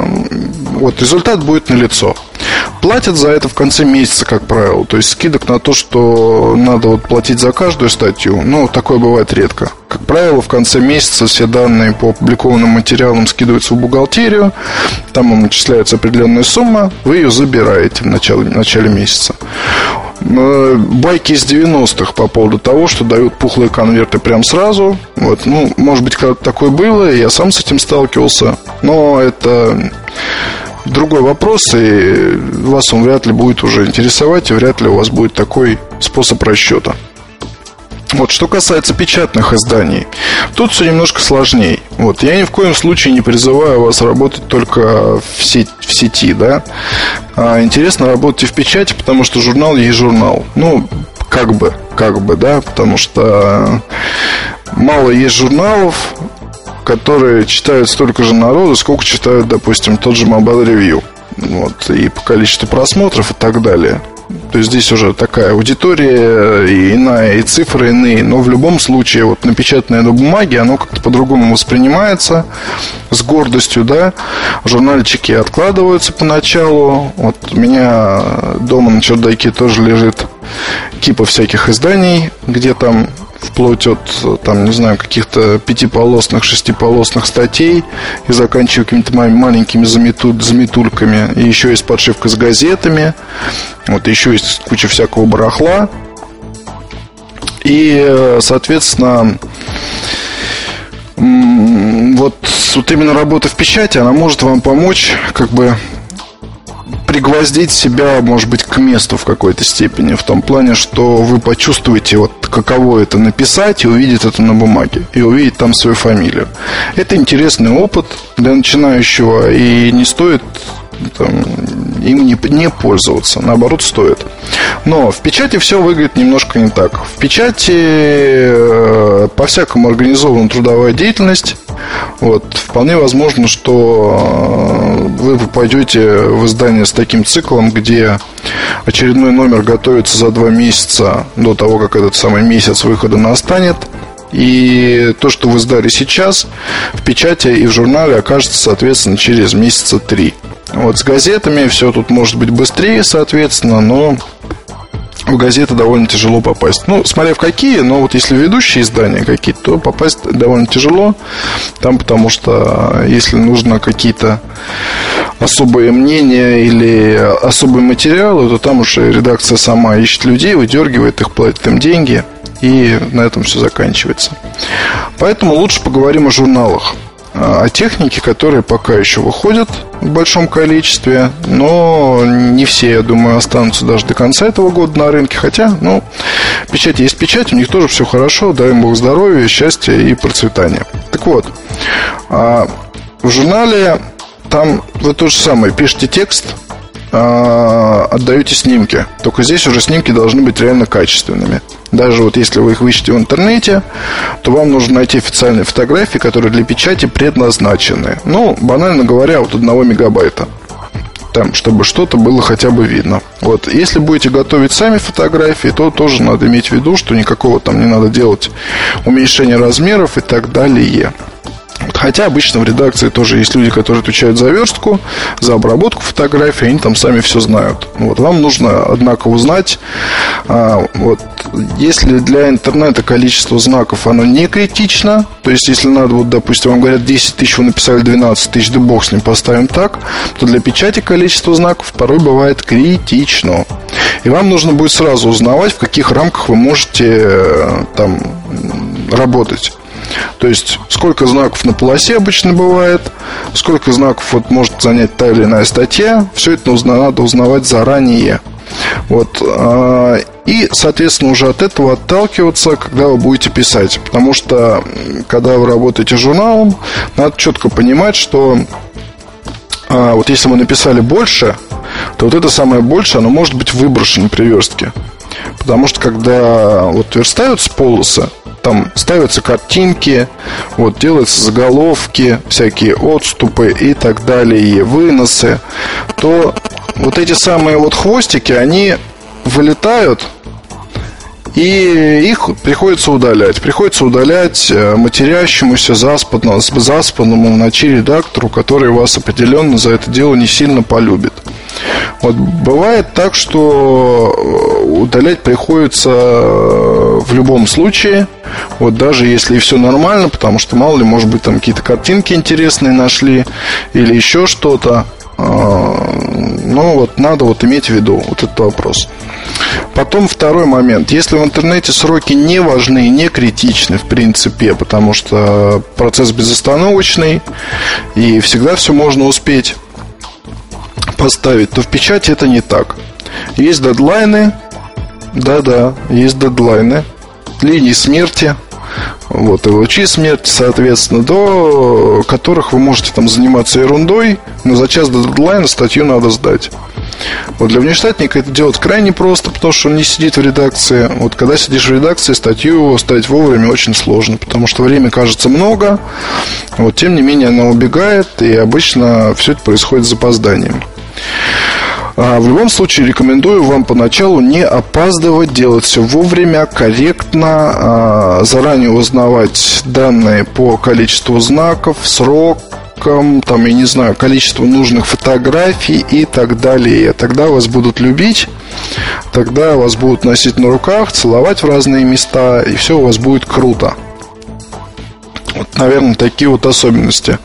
вот результат будет налицо. Платят за это в конце месяца, как правило. То есть скидок на то, что надо вот платить за каждую статью, ну, такое бывает редко. Как правило, в конце месяца все данные по опубликованным материалам скидываются в бухгалтерию, там им начисляется определенная сумма, вы ее забираете в начале, в начале месяца. Э, байки из 90-х по поводу того, что дают пухлые конверты прям сразу. Вот, ну, может быть, когда-то такое было, я сам с этим сталкивался, но это другой вопрос, и вас он вряд ли будет уже интересовать, и вряд ли у вас будет такой способ расчета. Вот, что касается печатных изданий, тут все немножко сложнее. Вот, я ни в коем случае не призываю вас работать только в, сеть, в сети, да. А, интересно работать в печати, потому что журнал есть журнал. Ну, как бы, как бы, да, потому что мало есть журналов, которые читают столько же народу, сколько читают, допустим, тот же Mobile Review. Вот, и по количеству просмотров и так далее. То есть здесь уже такая аудитория и иная, и цифры иные. Но в любом случае, вот напечатанное на бумаге, оно как-то по-другому воспринимается с гордостью, да. Журнальчики откладываются поначалу. Вот у меня дома на чердаке тоже лежит кипа всяких изданий, где там вплоть от, там, не знаю, каких-то пятиполосных, шестиполосных статей и заканчивая какими-то маленькими заметуль, заметульками. И еще есть подшивка с газетами. Вот еще есть куча всякого барахла. И, соответственно, вот, вот именно работа в печати, она может вам помочь как бы пригвоздить себя, может быть, к месту в какой-то степени. В том плане, что вы почувствуете, вот каково это написать и увидеть это на бумаге. И увидеть там свою фамилию. Это интересный опыт для начинающего. И не стоит там, им не, не пользоваться. Наоборот, стоит. Но в печати все выглядит немножко не так. В печати э, по-всякому организована трудовая деятельность. Вот, вполне возможно, что э, вы попадете в издание с таким циклом, где очередной номер готовится за два месяца до того, как этот самый месяц выхода настанет. И то, что вы сдали сейчас, в печати и в журнале окажется, соответственно, через месяца три. Вот с газетами все тут может быть быстрее, соответственно, но в газеты довольно тяжело попасть. Ну, смотря в какие, но вот если ведущие издания какие-то, то попасть довольно тяжело. Там потому что если нужно какие-то особые мнения или особые материалы, то там уже редакция сама ищет людей, выдергивает их, платит им деньги, и на этом все заканчивается. Поэтому лучше поговорим о журналах о технике, которые пока еще выходят в большом количестве, но не все, я думаю, останутся даже до конца этого года на рынке. Хотя, ну, печать есть печать, у них тоже все хорошо, дай им Бог здоровья, счастья и процветания. Так вот, а, в журнале там вы то же самое, пишете текст, а, отдаете снимки. Только здесь уже снимки должны быть реально качественными. Даже вот если вы их выищете в интернете, то вам нужно найти официальные фотографии, которые для печати предназначены. Ну, банально говоря, вот одного мегабайта. Там, чтобы что-то было хотя бы видно. Вот. Если будете готовить сами фотографии, то тоже надо иметь в виду, что никакого там не надо делать уменьшения размеров и так далее. Хотя обычно в редакции тоже есть люди, которые отвечают за верстку, за обработку фотографий, они там сами все знают. Вот вам нужно, однако, узнать, а, вот, если для интернета количество знаков, оно не критично, то есть если надо, вот, допустим, вам говорят 10 тысяч, вы написали 12 тысяч, да бог с ним, поставим так, то для печати количество знаков порой бывает критично. И вам нужно будет сразу узнавать, в каких рамках вы можете э, там работать. То есть, сколько знаков на полосе обычно бывает, сколько знаков вот может занять та или иная статья, все это нужно, надо узнавать заранее. Вот. А, и, соответственно, уже от этого отталкиваться, когда вы будете писать. Потому что, когда вы работаете журналом, надо четко понимать, что а, вот если мы написали больше, то вот это самое больше, оно может быть выброшено при верстке. Потому что когда вот верстаются полосы, там ставятся картинки, вот делаются заголовки, всякие отступы и так далее, выносы, то вот эти самые вот хвостики, они вылетают и их приходится удалять. Приходится удалять э, матерящемуся заспанному, заспанному ночи редактору, который вас определенно за это дело не сильно полюбит. Вот бывает так, что э, удалять приходится э, в любом случае, вот даже если и все нормально, потому что мало ли, может быть, там какие-то картинки интересные нашли или еще что-то. А, но вот надо вот иметь в виду вот этот вопрос. Потом второй момент. Если в интернете сроки не важны, не критичны, в принципе, потому что процесс безостановочный, и всегда все можно успеть поставить, то в печати это не так. Есть дедлайны, да-да, есть дедлайны, линии смерти, вот, и лучи смерти, соответственно, до которых вы можете там заниматься ерундой, но за час до дедлайна статью надо сдать. Вот для внештатника это делать крайне просто, потому что он не сидит в редакции. Вот когда сидишь в редакции, статью ставить вовремя очень сложно, потому что время кажется много, вот тем не менее она убегает, и обычно все это происходит с запозданием. А в любом случае рекомендую вам поначалу не опаздывать, делать все вовремя, корректно, а, заранее узнавать данные по количеству знаков, срокам, там, я не знаю, количеству нужных фотографий и так далее. Тогда вас будут любить, тогда вас будут носить на руках, целовать в разные места, и все у вас будет круто. Вот, наверное, такие вот особенности.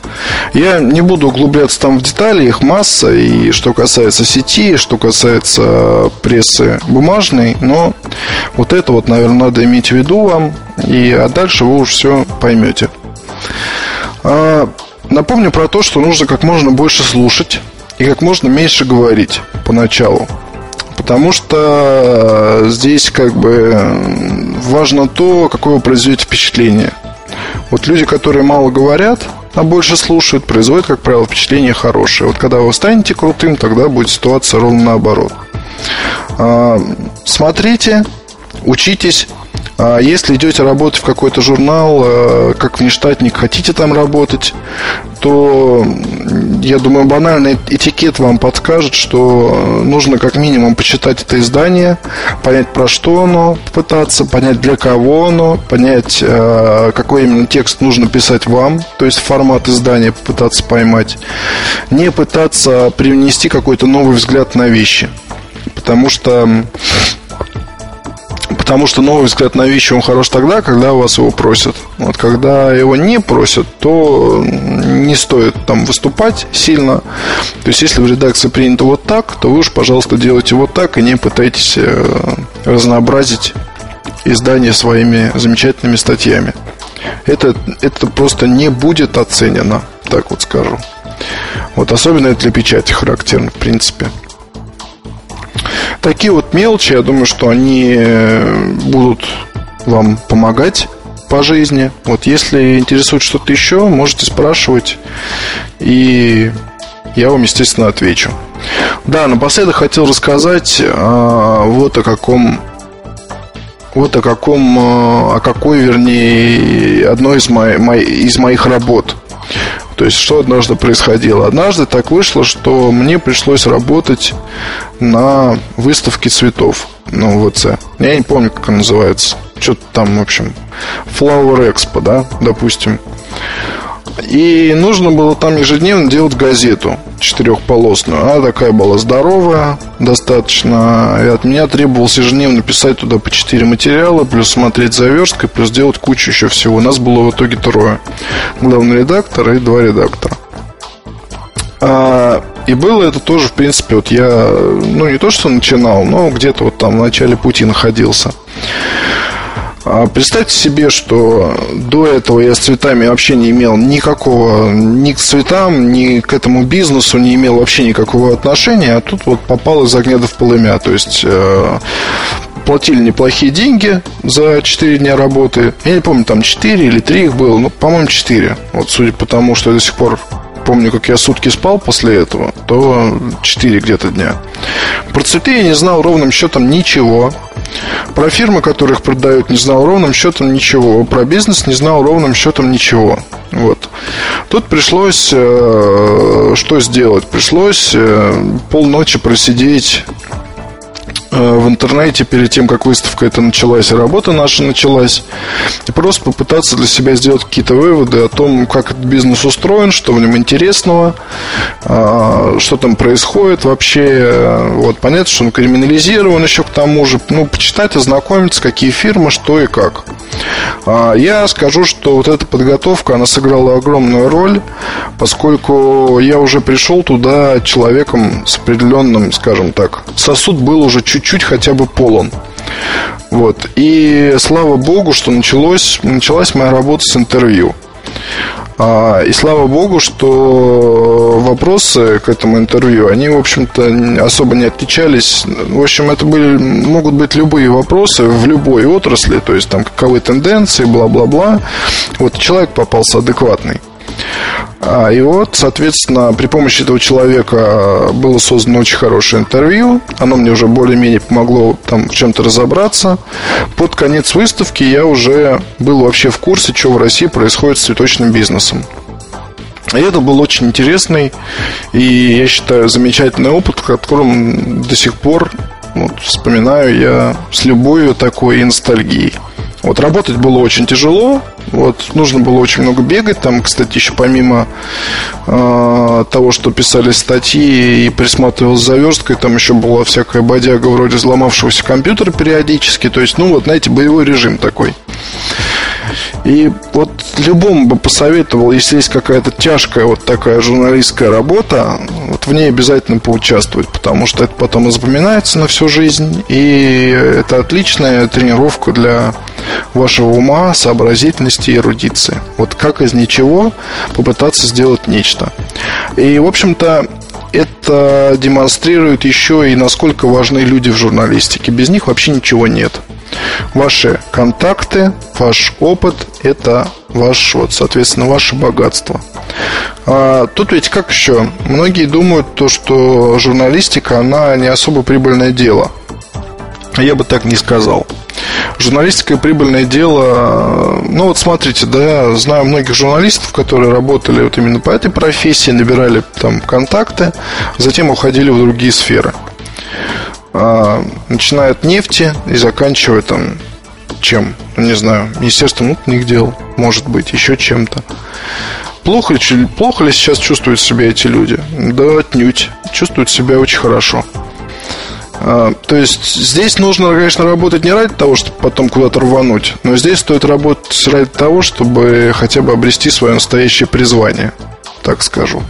Я не буду углубляться там в детали, их масса, и что касается сети, что касается прессы бумажной, но вот это вот, наверное, надо иметь в виду вам, и а дальше вы уж все поймете. А, напомню про то, что нужно как можно больше слушать и как можно меньше говорить поначалу. Потому что здесь как бы важно то, какое вы произведете впечатление. Вот люди, которые мало говорят, а больше слушают, производят, как правило, впечатление хорошее. Вот когда вы станете крутым, тогда будет ситуация ровно наоборот. А, смотрите, учитесь, а если идете работать в какой-то журнал, э, как внештатник, хотите там работать, то, я думаю, банальный этикет вам подскажет, что нужно как минимум почитать это издание, понять, про что оно, попытаться понять, для кого оно, понять, э, какой именно текст нужно писать вам, то есть формат издания попытаться поймать. Не пытаться привнести какой-то новый взгляд на вещи. Потому что Потому что новый взгляд на вещи, он хорош тогда, когда у вас его просят. Вот когда его не просят, то не стоит там выступать сильно. То есть, если в редакции принято вот так, то вы уж, пожалуйста, делайте вот так и не пытайтесь э, разнообразить издание своими замечательными статьями. Это, это просто не будет оценено, так вот скажу. Вот особенно это для печати характерно, в принципе. Такие вот мелочи, я думаю, что они э, будут вам помогать по жизни. Вот если интересует что-то еще, можете спрашивать, и я вам, естественно, отвечу. Да, напоследок хотел рассказать а, вот о каком вот о каком, а, о какой, вернее, одной из, моих, из моих работ. То есть, что однажды происходило? Однажды так вышло, что мне пришлось работать на выставке цветов на УВЦ. Я не помню, как она называется. Что-то там, в общем, Flower Expo, да, допустим. И нужно было там ежедневно делать газету четырехполосную. Она такая была здоровая достаточно. И от меня требовалось ежедневно писать туда по четыре материала, плюс смотреть за версткой, плюс делать кучу еще всего. У нас было в итоге трое. Главный редактор и два редактора. А, и было это тоже, в принципе, вот я, ну, не то, что начинал, но где-то вот там в начале пути находился. А представьте себе, что до этого я с цветами вообще не имел никакого, ни к цветам, ни к этому бизнесу не имел вообще никакого отношения, а тут вот попал из огня в полымя. То есть э, платили неплохие деньги за 4 дня работы. Я не помню, там 4 или 3 их было, ну, по-моему, 4. Вот судя по тому, что я до сих пор помню, как я сутки спал после этого, то 4 где-то дня. Про цветы я не знал ровным счетом ничего. Про фирмы, которых продают, не знал ровным счетом ничего. Про бизнес не знал ровным счетом ничего. Вот. Тут пришлось э, что сделать? Пришлось э, полночи просидеть в интернете перед тем, как выставка эта началась, работа наша началась. И просто попытаться для себя сделать какие-то выводы о том, как этот бизнес устроен, что в нем интересного, а, что там происходит вообще. Вот понятно, что он криминализирован еще к тому же. Ну, почитать, ознакомиться, какие фирмы, что и как. А, я скажу, что вот эта подготовка, она сыграла огромную роль, поскольку я уже пришел туда человеком с определенным, скажем так, сосуд был уже чуть чуть-чуть хотя бы полон. Вот. И слава богу, что началось, началась моя работа с интервью. А, и слава богу, что вопросы к этому интервью, они, в общем-то, особо не отличались. В общем, это были, могут быть любые вопросы в любой отрасли, то есть там каковы тенденции, бла-бла-бла. Вот человек попался адекватный. А, и вот, соответственно, при помощи этого человека было создано очень хорошее интервью. Оно мне уже более-менее помогло там в чем-то разобраться. Под конец выставки я уже был вообще в курсе, что в России происходит с цветочным бизнесом. И это был очень интересный и, я считаю, замечательный опыт, о котором до сих пор вот, вспоминаю я с любовью такой и ностальгией. Вот работать было очень тяжело, вот, нужно было очень много бегать. Там, кстати, еще помимо э, того, что писали статьи и присматривал за версткой, там еще была всякая бодяга вроде взломавшегося компьютера периодически. То есть, ну, вот, знаете, боевой режим такой. И вот любому бы посоветовал, если есть какая-то тяжкая вот такая журналистская работа, вот в ней обязательно поучаствовать, потому что это потом и запоминается на всю жизнь, и это отличная тренировка для вашего ума, сообразительности и эрудиции. Вот как из ничего попытаться сделать нечто. И, в общем-то, это демонстрирует еще и насколько важны люди в журналистике. Без них вообще ничего нет. Ваши контакты, ваш опыт – это ваш, вот, соответственно, ваше богатство. А, тут ведь как еще? Многие думают, то, что журналистика, она не особо прибыльное дело. Я бы так не сказал. Журналистика прибыльное дело. Ну вот смотрите, да, знаю многих журналистов, которые работали вот именно по этой профессии, набирали там контакты, затем уходили в другие сферы. А, начиная от нефти и заканчивая там чем? Ну, не знаю, Министерством внутренних дел, может быть, еще чем-то. Плохо плохо ли сейчас чувствуют себя эти люди? Да, отнюдь. Чувствуют себя очень хорошо. А, то есть здесь нужно, конечно, работать не ради того, чтобы потом куда-то рвануть, но здесь стоит работать ради того, чтобы хотя бы обрести свое настоящее призвание, так скажу.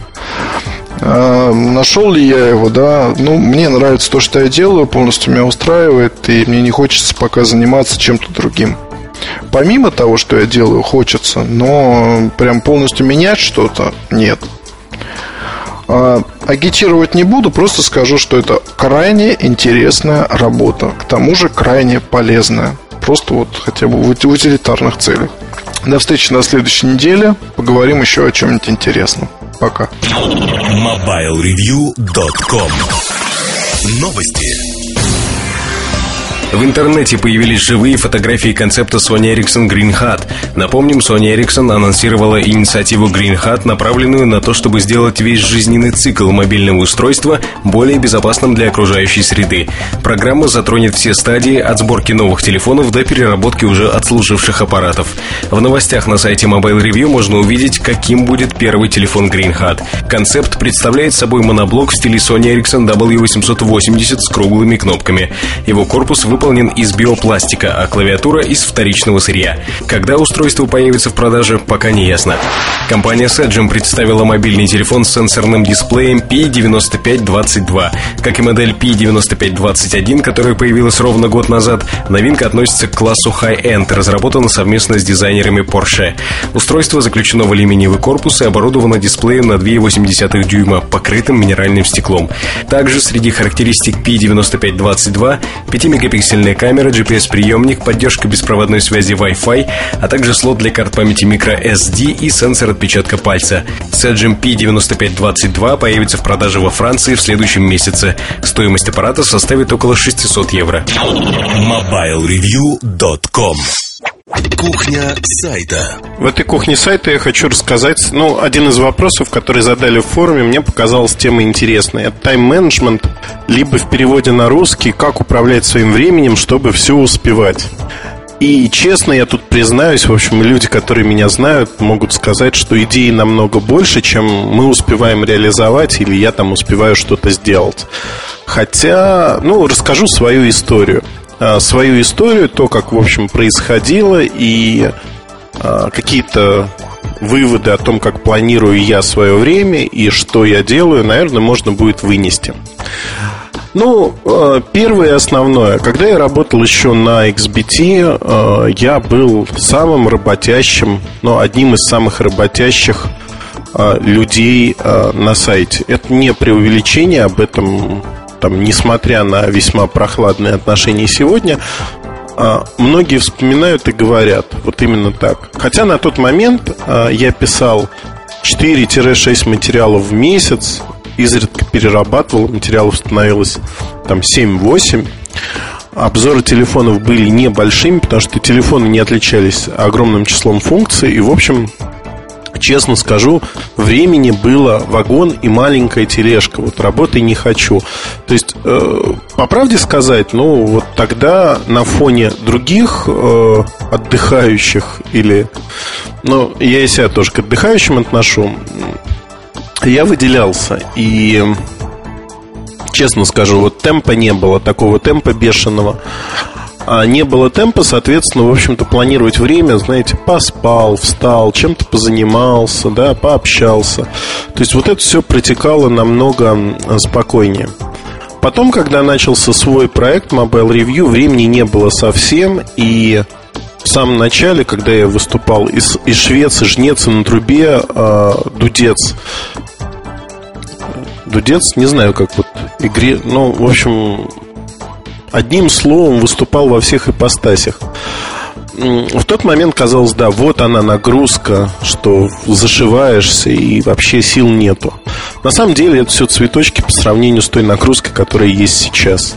А, нашел ли я его, да? Ну, мне нравится то, что я делаю, полностью меня устраивает, и мне не хочется пока заниматься чем-то другим. Помимо того, что я делаю, хочется, но прям полностью менять что-то нет. А, агитировать не буду, просто скажу, что это крайне интересная работа. К тому же крайне полезная. Просто вот хотя бы в утилитарных целях. До встречи на следующей неделе. Поговорим еще о чем-нибудь интересном. Пока. MobileReview.com Новости. В интернете появились живые фотографии концепта Sony Ericsson Green Hat. Напомним, Sony Ericsson анонсировала инициативу Green Hat, направленную на то, чтобы сделать весь жизненный цикл мобильного устройства более безопасным для окружающей среды. Программа затронет все стадии от сборки новых телефонов до переработки уже отслуживших аппаратов. В новостях на сайте Mobile Review можно увидеть, каким будет первый телефон Green Hat. Концепт представляет собой моноблок в стиле Sony Ericsson W880 с круглыми кнопками. Его корпус выполнен выполнен из биопластика, а клавиатура из вторичного сырья. Когда устройство появится в продаже, пока не ясно. Компания Sedgem представила мобильный телефон с сенсорным дисплеем P9522. Как и модель P9521, которая появилась ровно год назад, новинка относится к классу High-End, разработана совместно с дизайнерами Porsche. Устройство заключено в алюминиевый корпус и оборудовано дисплеем на 2,8 дюйма, покрытым минеральным стеклом. Также среди характеристик P9522 5-мегапиксельный мегапиксельная камера, GPS-приемник, поддержка беспроводной связи Wi-Fi, а также слот для карт памяти microSD и сенсор отпечатка пальца. Sedgem P9522 появится в продаже во Франции в следующем месяце. Стоимость аппарата составит около 600 евро. MobileReview.com Кухня сайта. В этой кухне сайта я хочу рассказать, ну, один из вопросов, который задали в форуме, мне показалась тема интересная. Это тайм-менеджмент, либо в переводе на русский, как управлять своим временем, чтобы все успевать. И честно, я тут признаюсь, в общем, люди, которые меня знают, могут сказать, что идей намного больше, чем мы успеваем реализовать, или я там успеваю что-то сделать. Хотя, ну, расскажу свою историю. А, свою историю, то, как, в общем, происходило, и а, какие-то выводы о том, как планирую я свое время и что я делаю, наверное, можно будет вынести. Ну, а, первое и основное. Когда я работал еще на XBT, я был самым работящим, но одним из самых работящих людей на сайте. Это не преувеличение, об этом там, несмотря на весьма прохладные отношения сегодня, а, многие вспоминают и говорят вот именно так. Хотя на тот момент а, я писал 4-6 материалов в месяц, изредка перерабатывал, материалов становилось там 7-8. Обзоры телефонов были небольшими, потому что телефоны не отличались огромным числом функций. И, в общем, честно скажу, времени было вагон и маленькая тележка. Вот работы не хочу. То есть, э, по правде сказать, ну, вот тогда на фоне других э, отдыхающих или... Ну, я и себя тоже к отдыхающим отношу. Я выделялся. И честно скажу, вот темпа не было, такого темпа бешеного а не было темпа, соответственно, в общем-то, планировать время, знаете, поспал, встал, чем-то позанимался, да, пообщался. То есть вот это все протекало намного спокойнее. Потом, когда начался свой проект Mobile Review, времени не было совсем, и в самом начале, когда я выступал из, из Швеции, жнец и на трубе, э, дудец, дудец, не знаю, как вот игре, ну, в общем, одним словом выступал во всех ипостасях. В тот момент казалось, да, вот она нагрузка, что зашиваешься и вообще сил нету. На самом деле это все цветочки по сравнению с той нагрузкой, которая есть сейчас.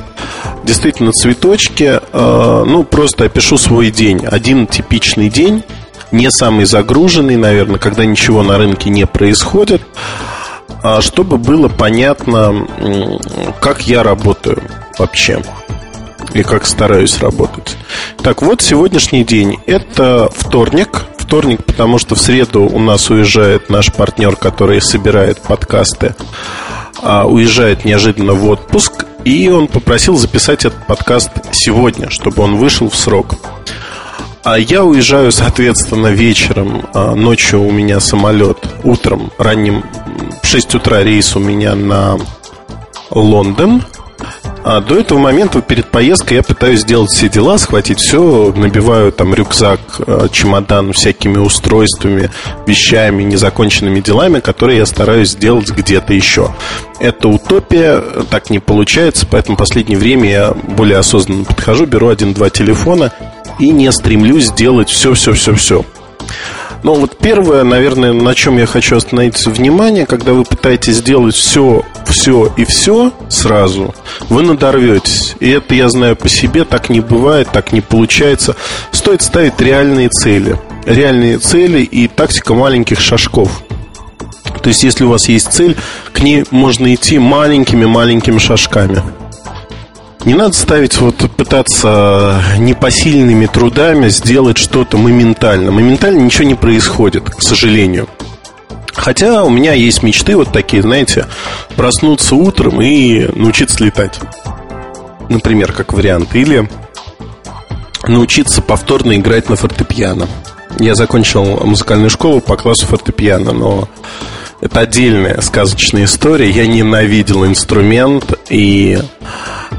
Действительно, цветочки, э, ну, просто опишу свой день. Один типичный день, не самый загруженный, наверное, когда ничего на рынке не происходит, а чтобы было понятно, как я работаю вообще и как стараюсь работать. Так вот, сегодняшний день это вторник. Вторник, потому что в среду у нас уезжает наш партнер, который собирает подкасты, а уезжает неожиданно в отпуск. И он попросил записать этот подкаст сегодня, чтобы он вышел в срок. А я уезжаю, соответственно, вечером, а ночью у меня самолет, утром, ранним, в 6 утра рейс у меня на Лондон. А до этого момента перед поездкой я пытаюсь сделать все дела, схватить все, набиваю там рюкзак, э, чемодан всякими устройствами, вещами, незаконченными делами, которые я стараюсь сделать где-то еще. Это утопия, так не получается, поэтому в последнее время я более осознанно подхожу, беру один-два телефона и не стремлюсь сделать все-все-все-все. Но вот первое, наверное, на чем я хочу остановиться внимание, когда вы пытаетесь сделать все, все и все сразу, вы надорветесь. И это я знаю по себе, так не бывает, так не получается. Стоит ставить реальные цели. Реальные цели и тактика маленьких шажков. То есть, если у вас есть цель, к ней можно идти маленькими-маленькими шажками. Не надо ставить, вот пытаться непосильными трудами сделать что-то моментально. Моментально ничего не происходит, к сожалению. Хотя у меня есть мечты вот такие, знаете, проснуться утром и научиться летать. Например, как вариант. Или научиться повторно играть на фортепиано. Я закончил музыкальную школу по классу фортепиано, но это отдельная сказочная история. Я ненавидел инструмент, и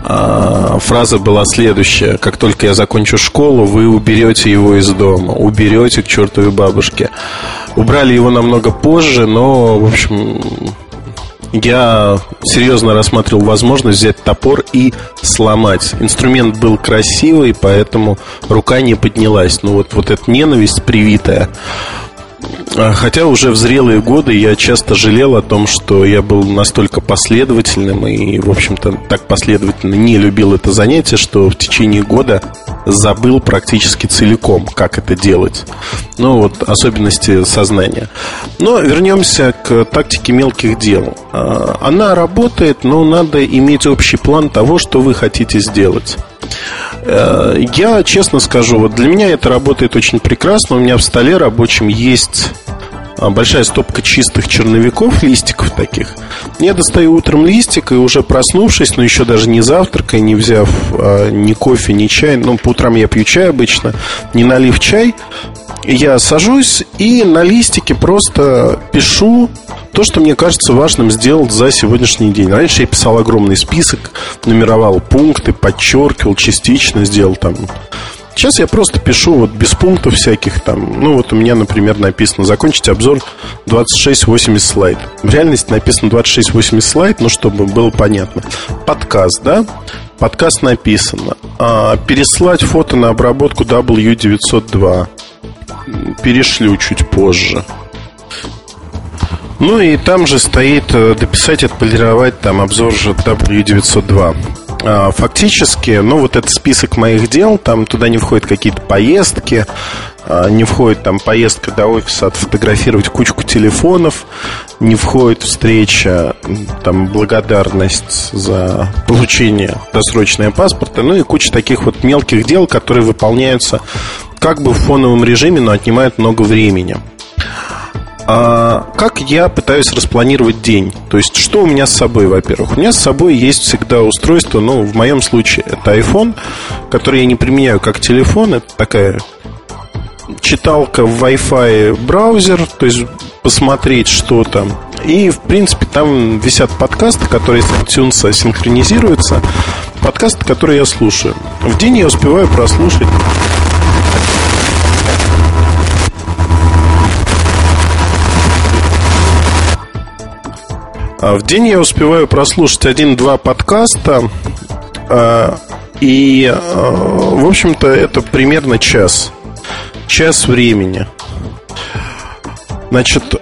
э, фраза была следующая. Как только я закончу школу, вы уберете его из дома. Уберете к чертовой бабушке. Убрали его намного позже, но, в общем, я серьезно рассматривал возможность взять топор и сломать. Инструмент был красивый, поэтому рука не поднялась. Но вот, вот эта ненависть привитая, хотя уже в зрелые годы я часто жалел о том, что я был настолько последовательным и, в общем-то, так последовательно не любил это занятие, что в течение года забыл практически целиком, как это делать. Ну, вот особенности сознания. Но вернемся к тактике мелких дел. А, она работает, но надо иметь общий план того, что вы хотите сделать. Э, я честно скажу, вот для меня это работает очень прекрасно. У меня в столе рабочем есть большая стопка чистых черновиков, листиков таких. Я достаю утром листик и уже проснувшись, но еще даже не завтракая, не взяв а, ни кофе, ни чай, ну, по утрам я пью чай обычно, не налив чай, я сажусь и на листике просто пишу то, что мне кажется важным сделать за сегодняшний день. Раньше я писал огромный список, нумеровал пункты, подчеркивал, частично сделал там Сейчас я просто пишу вот без пунктов всяких там. Ну, вот у меня, например, написано закончить обзор 2680 слайд. В реальности написано 2680 слайд, ну, чтобы было понятно. Подкаст, да? Подкаст написано. А, переслать фото на обработку W902. Перешлю чуть позже. Ну и там же стоит э, дописать, отполировать там обзор же W902. А, фактически, ну, вот этот список моих дел, там туда не входят какие-то поездки, а, не входит там поездка до офиса, отфотографировать кучку телефонов, не входит встреча, там благодарность за получение досрочного паспорта, ну и куча таких вот мелких дел, которые выполняются как бы в фоновом режиме, но отнимают много времени. А как я пытаюсь распланировать день? То есть, что у меня с собой, во-первых? У меня с собой есть всегда устройство, ну, в моем случае это iPhone, который я не применяю как телефон, это такая читалка в Wi-Fi браузер, то есть посмотреть, что там. И, в принципе, там висят подкасты, которые с iTunes синхронизируются. Подкасты, которые я слушаю. В день я успеваю прослушать в день я успеваю прослушать один-два подкаста, а, и, а, в общем-то, это примерно час. Час времени. Значит,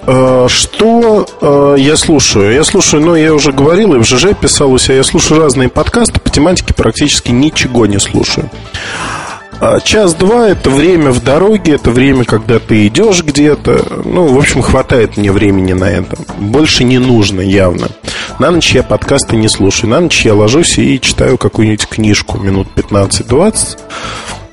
что я слушаю? Я слушаю, ну, я уже говорил, и в ЖЖ писал у себя, я слушаю разные подкасты, по тематике практически ничего не слушаю. А час-два – это время в дороге, это время, когда ты идешь где-то. Ну, в общем, хватает мне времени на это. Больше не нужно явно. На ночь я подкасты не слушаю. На ночь я ложусь и читаю какую-нибудь книжку минут 15-20.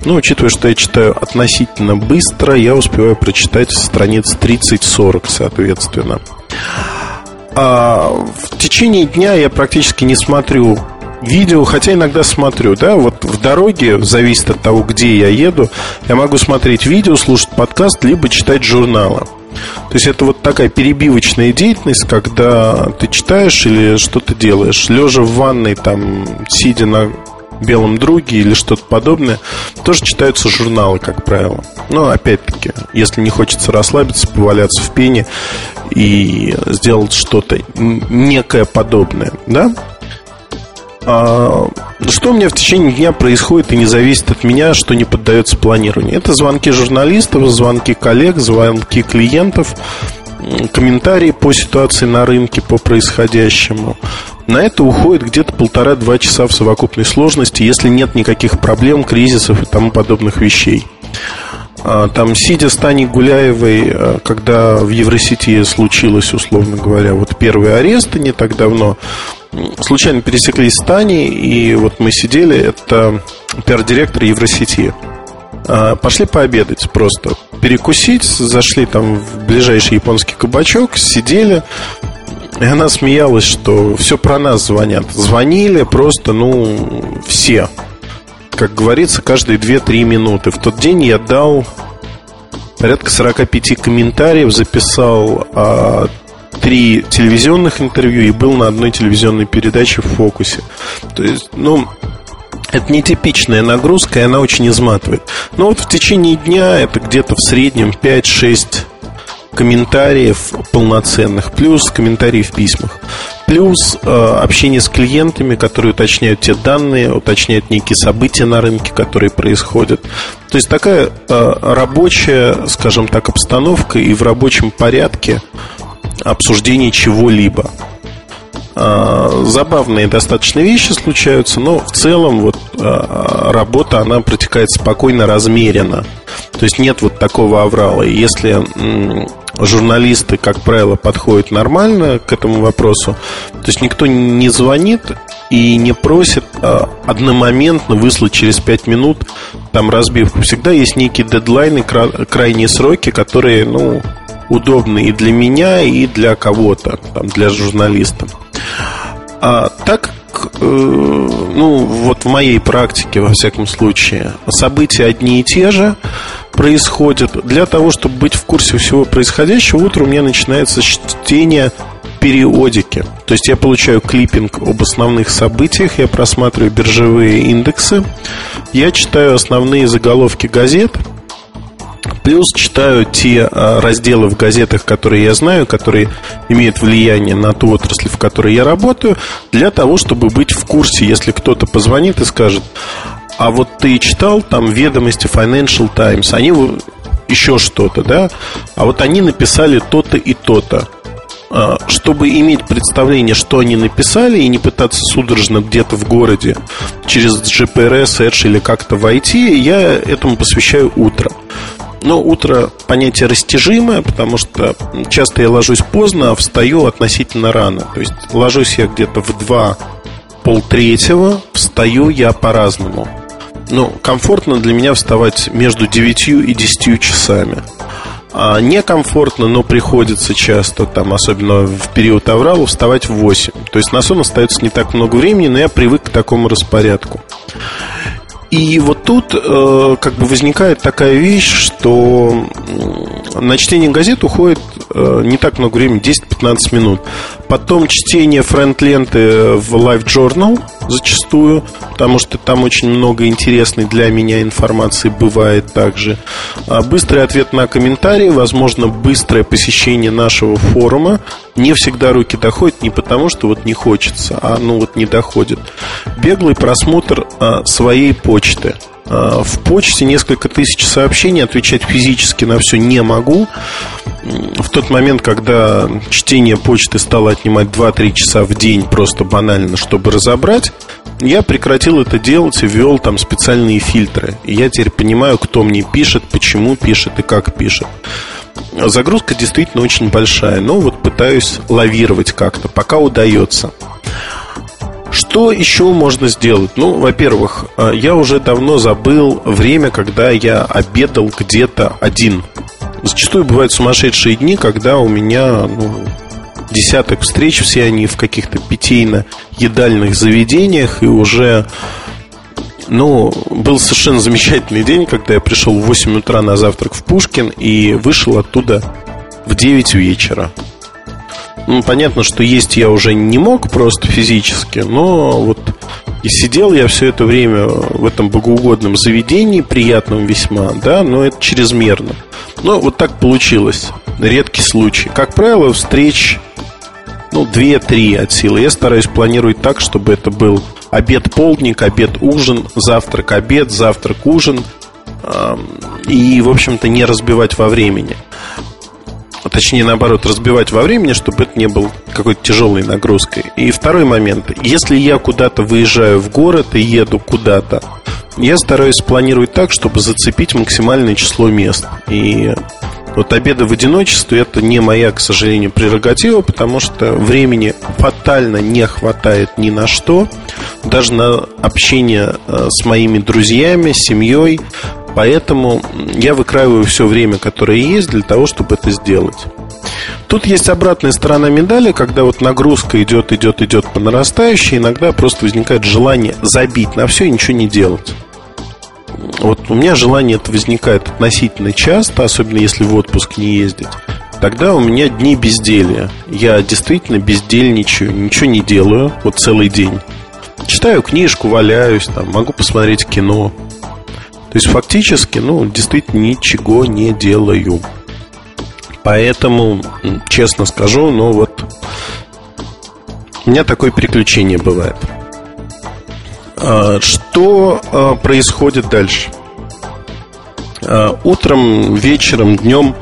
Ну, учитывая, что я читаю относительно быстро, я успеваю прочитать страниц 30-40, соответственно. А в течение дня я практически не смотрю видео, хотя иногда смотрю, да, вот в дороге, зависит от того, где я еду, я могу смотреть видео, слушать подкаст, либо читать журналы. То есть это вот такая перебивочная деятельность, когда ты читаешь или что-то делаешь, лежа в ванной, там, сидя на белом друге или что-то подобное, тоже читаются журналы, как правило. Но опять-таки, если не хочется расслабиться, поваляться в пене и сделать что-то некое подобное, да? А, что у меня в течение дня происходит и не зависит от меня, что не поддается планированию? Это звонки журналистов, звонки коллег, звонки клиентов, комментарии по ситуации на рынке, по происходящему. На это уходит где-то полтора-два часа в совокупной сложности, если нет никаких проблем, кризисов и тому подобных вещей. А, там, сидя с Таней Гуляевой, а, когда в Евросети случилось, условно говоря, вот первые аресты не так давно, случайно пересеклись с Таней, и вот мы сидели, это пиар-директор Евросети. А, пошли пообедать просто, перекусить, зашли там в ближайший японский кабачок, сидели, и она смеялась, что все про нас звонят. Звонили просто, ну, все как говорится, каждые 2-3 минуты. В тот день я дал порядка 45 комментариев, записал а, три телевизионных интервью и был на одной телевизионной передаче в фокусе. То есть, ну, это нетипичная нагрузка, и она очень изматывает. Но вот в течение дня это где-то в среднем 5-6 комментариев полноценных, плюс комментарии в письмах, плюс э, общение с клиентами, которые уточняют те данные, уточняют некие события на рынке, которые происходят. То есть такая э, рабочая, скажем так, обстановка и в рабочем порядке обсуждение чего-либо. Э, забавные достаточно вещи случаются, но в целом вот э, работа она протекает спокойно, размеренно. То есть нет вот такого аврала. Если журналисты, как правило, подходят нормально к этому вопросу. То есть никто не звонит и не просит а, одномоментно выслать через 5 минут там разбивку. Всегда есть некие дедлайны, крайние сроки, которые, ну, удобны и для меня, и для кого-то, там, для журналиста. А так э, ну, вот в моей практике, во всяком случае, события одни и те же происходят. Для того, чтобы быть в курсе всего происходящего, утром у меня начинается чтение периодики. То есть я получаю клиппинг об основных событиях, я просматриваю биржевые индексы, я читаю основные заголовки газет, плюс читаю те а, разделы в газетах, которые я знаю, которые имеют влияние на ту отрасль, в которой я работаю, для того, чтобы быть в курсе, если кто-то позвонит и скажет, а вот ты читал там ведомости Financial Times, они еще что-то, да, а вот они написали то-то и то-то. А, чтобы иметь представление, что они написали, и не пытаться судорожно где-то в городе через GPRS, Edge или как-то войти, я этому посвящаю утро. Но утро понятие растяжимое, потому что часто я ложусь поздно, а встаю относительно рано. То есть ложусь я где-то в два полтретьего, встаю я по-разному. Ну, комфортно для меня вставать между 9 и 10 часами. А некомфортно, но приходится часто, там, особенно в период аврала, вставать в 8. То есть на сон остается не так много времени, но я привык к такому распорядку. И вот тут э, как бы возникает такая вещь, что на чтение газет уходит не так много времени, 10-15 минут. Потом чтение френд-ленты в Live Journal зачастую, потому что там очень много интересной для меня информации бывает также. А быстрый ответ на комментарии, возможно, быстрое посещение нашего форума. Не всегда руки доходят не потому, что вот не хочется, а ну вот не доходит. Беглый просмотр а, своей почты – Э, в почте несколько тысяч сообщений, отвечать физически на все не могу. В тот момент, когда чтение почты стало отнимать 2-3 часа в день просто банально, чтобы разобрать, я прекратил это делать и ввел там специальные фильтры. И я теперь понимаю, кто мне пишет, почему пишет и как пишет. Загрузка действительно очень большая, но вот пытаюсь лавировать как-то, пока удается. Что еще можно сделать? Ну, во-первых, э, я уже давно забыл время, когда я обедал где-то один. Зачастую бывают сумасшедшие дни, когда у меня ну, десяток встреч, все они в каких-то питейно-едальных заведениях, и уже ну, был совершенно замечательный день, когда я пришел в 8 утра на завтрак в Пушкин и вышел оттуда в 9 вечера. Ну, понятно, что есть я уже не мог просто физически, но вот и сидел я все это время в этом богоугодном заведении, приятном весьма, да, но это чрезмерно. Но вот так получилось. Редкий случай. Как правило, встреч ну, 2-3 от силы. Я стараюсь планировать так, чтобы это был обед-полдник, обед-ужин, завтрак-обед, завтрак-ужин. И, в общем-то, не разбивать во времени. А точнее, наоборот, разбивать во времени, чтобы это не был какой-то тяжелой нагрузкой. И второй момент. Если я куда-то выезжаю в город и еду куда-то, я стараюсь спланировать так, чтобы зацепить максимальное число мест. И вот обеды в одиночестве это не моя, к сожалению, прерогатива, потому что времени фатально не хватает ни на что, даже на общение э, с моими друзьями, семьей. Поэтому я выкраиваю все время, которое есть, для того, чтобы это сделать. Тут есть обратная сторона медали, когда вот нагрузка идет, идет, идет по нарастающей, иногда просто возникает желание забить на все и ничего не делать. Вот у меня желание это возникает относительно часто, особенно если в отпуск не ездить. Тогда у меня дни безделия. Я действительно бездельничаю, ничего не делаю, вот целый день. Читаю книжку, валяюсь, там, могу посмотреть кино. То есть фактически, ну, действительно ничего не делаю. Поэтому, честно скажу, ну вот у меня такое приключение бывает. А, что а, происходит дальше? А, утром, вечером, днем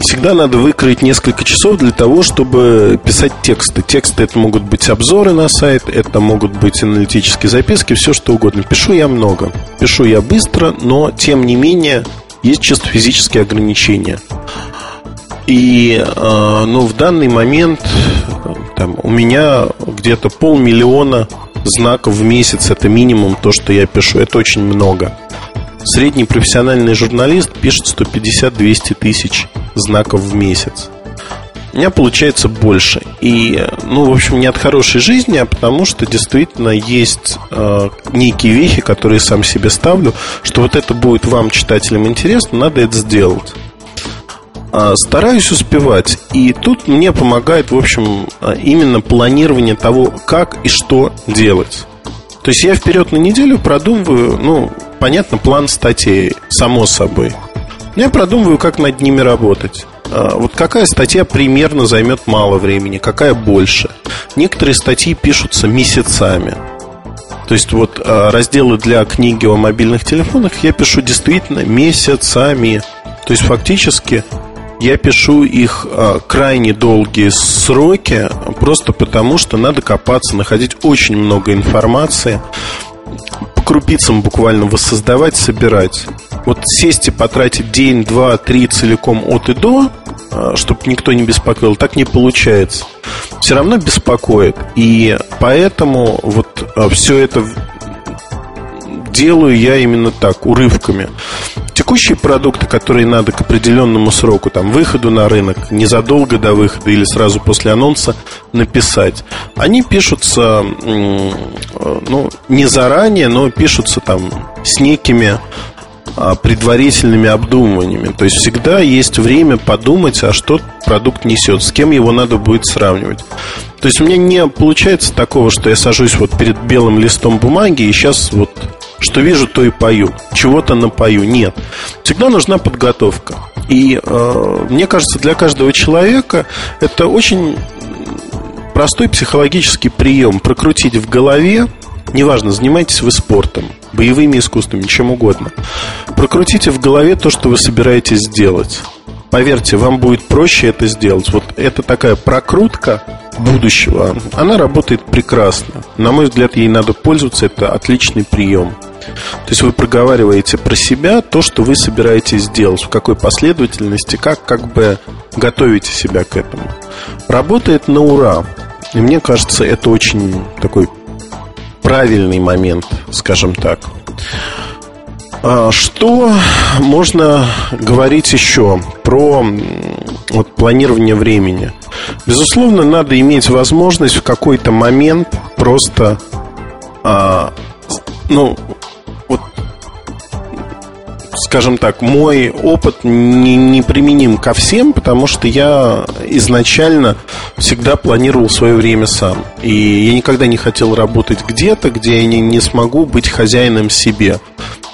всегда надо выкроить несколько часов для того, чтобы писать тексты. Тексты это могут быть обзоры на сайт, это могут быть аналитические записки, все что угодно. Пишу я много. Пишу я быстро, но тем не менее есть чисто физические ограничения. И э, ну, в данный момент там, у меня где-то полмиллиона знаков в месяц. Это минимум то, что я пишу. Это очень много. Средний профессиональный журналист пишет 150-200 тысяч знаков в месяц. У меня получается больше. И, ну, в общем, не от хорошей жизни, а потому что действительно есть э, некие вехи, которые сам себе ставлю, что вот это будет вам, читателям, интересно, надо это сделать. А, стараюсь успевать. И тут мне помогает, в общем, а, именно планирование того, как и что делать. То есть я вперед на неделю продумываю, ну, понятно, план статей, само собой. Я продумываю, как над ними работать. А, вот какая статья примерно займет мало времени, какая больше. Некоторые статьи пишутся месяцами. То есть вот разделы для книги о мобильных телефонах я пишу действительно месяцами. То есть фактически я пишу их а, крайне долгие сроки, просто потому что надо копаться, находить очень много информации, по крупицам буквально воссоздавать, собирать. Вот сесть и потратить день, два, три целиком от и до, а, чтобы никто не беспокоил, так не получается. Все равно беспокоит. И поэтому вот а, все это делаю я именно так, урывками. Текущие продукты, которые надо к определенному сроку, там, выходу на рынок, незадолго до выхода или сразу после анонса написать, они пишутся, ну, не заранее, но пишутся там с некими предварительными обдумываниями. То есть всегда есть время подумать, а что продукт несет, с кем его надо будет сравнивать. То есть у меня не получается такого, что я сажусь вот перед белым листом бумаги и сейчас вот что вижу, то и пою. Чего-то напою. Нет. Всегда нужна подготовка. И э, мне кажется, для каждого человека это очень простой психологический прием. Прокрутить в голове, неважно, занимаетесь вы спортом, боевыми искусствами, чем угодно. Прокрутите в голове то, что вы собираетесь сделать. Поверьте, вам будет проще это сделать. Вот это такая прокрутка будущего. Она работает прекрасно. На мой взгляд, ей надо пользоваться. Это отличный прием. То есть вы проговариваете про себя то, что вы собираетесь сделать, в какой последовательности, как как бы готовите себя к этому. Работает на ура. И мне кажется, это очень такой правильный момент, скажем так. А, что можно говорить еще про вот, планирование времени? Безусловно, надо иметь возможность в какой-то момент просто, а, ну, скажем так, мой опыт не, не применим ко всем, потому что я изначально всегда планировал свое время сам. И я никогда не хотел работать где-то, где я не, не смогу быть хозяином себе,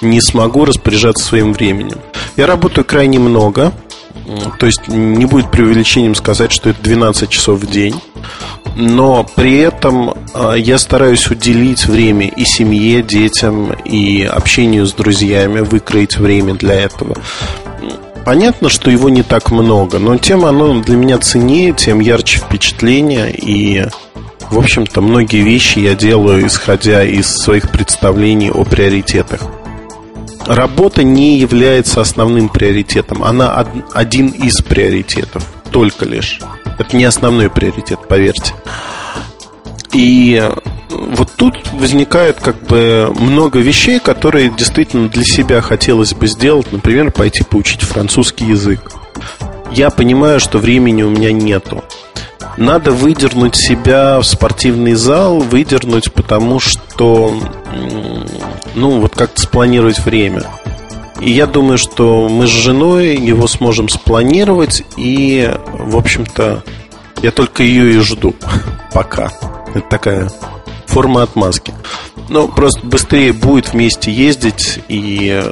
не смогу распоряжаться своим временем. Я работаю крайне много, то есть не будет преувеличением сказать, что это 12 часов в день. Но при этом а, я стараюсь уделить время и семье, детям, и общению с друзьями, выкроить время для этого. Понятно, что его не так много, но тем оно для меня ценнее, тем ярче впечатление. И, в общем-то, многие вещи я делаю, исходя из своих представлений о приоритетах работа не является основным приоритетом. Она один из приоритетов, только лишь. Это не основной приоритет, поверьте. И вот тут возникает как бы много вещей, которые действительно для себя хотелось бы сделать. Например, пойти поучить французский язык. Я понимаю, что времени у меня нету. Надо выдернуть себя в спортивный зал, выдернуть, потому что, ну, вот как-то спланировать время. И я думаю, что мы с женой его сможем спланировать, и, в общем-то, я только ее и жду пока. Это такая форма отмазки. Но просто быстрее будет вместе ездить и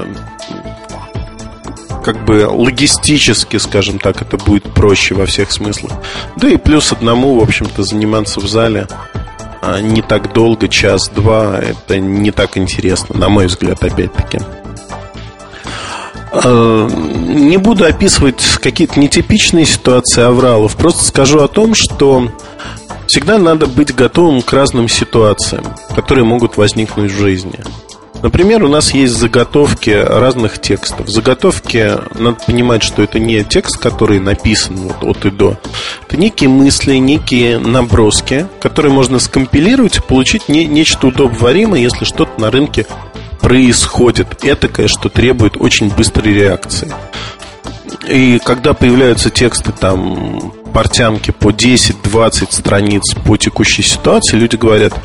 как бы логистически, скажем так, это будет проще во всех смыслах. Да и плюс одному, в общем-то, заниматься в зале а, не так долго, час-два, это не так интересно, на мой взгляд, опять-таки. А, не буду описывать какие-то нетипичные ситуации авралов, просто скажу о том, что всегда надо быть готовым к разным ситуациям, которые могут возникнуть в жизни. Например, у нас есть заготовки разных текстов. Заготовки, надо понимать, что это не текст, который написан вот от и до. Это некие мысли, некие наброски, которые можно скомпилировать и получить не, нечто удобоваримое, если что-то на рынке происходит. Этакое, что требует очень быстрой реакции. И когда появляются тексты там портянки по 10-20 страниц по текущей ситуации, люди говорят –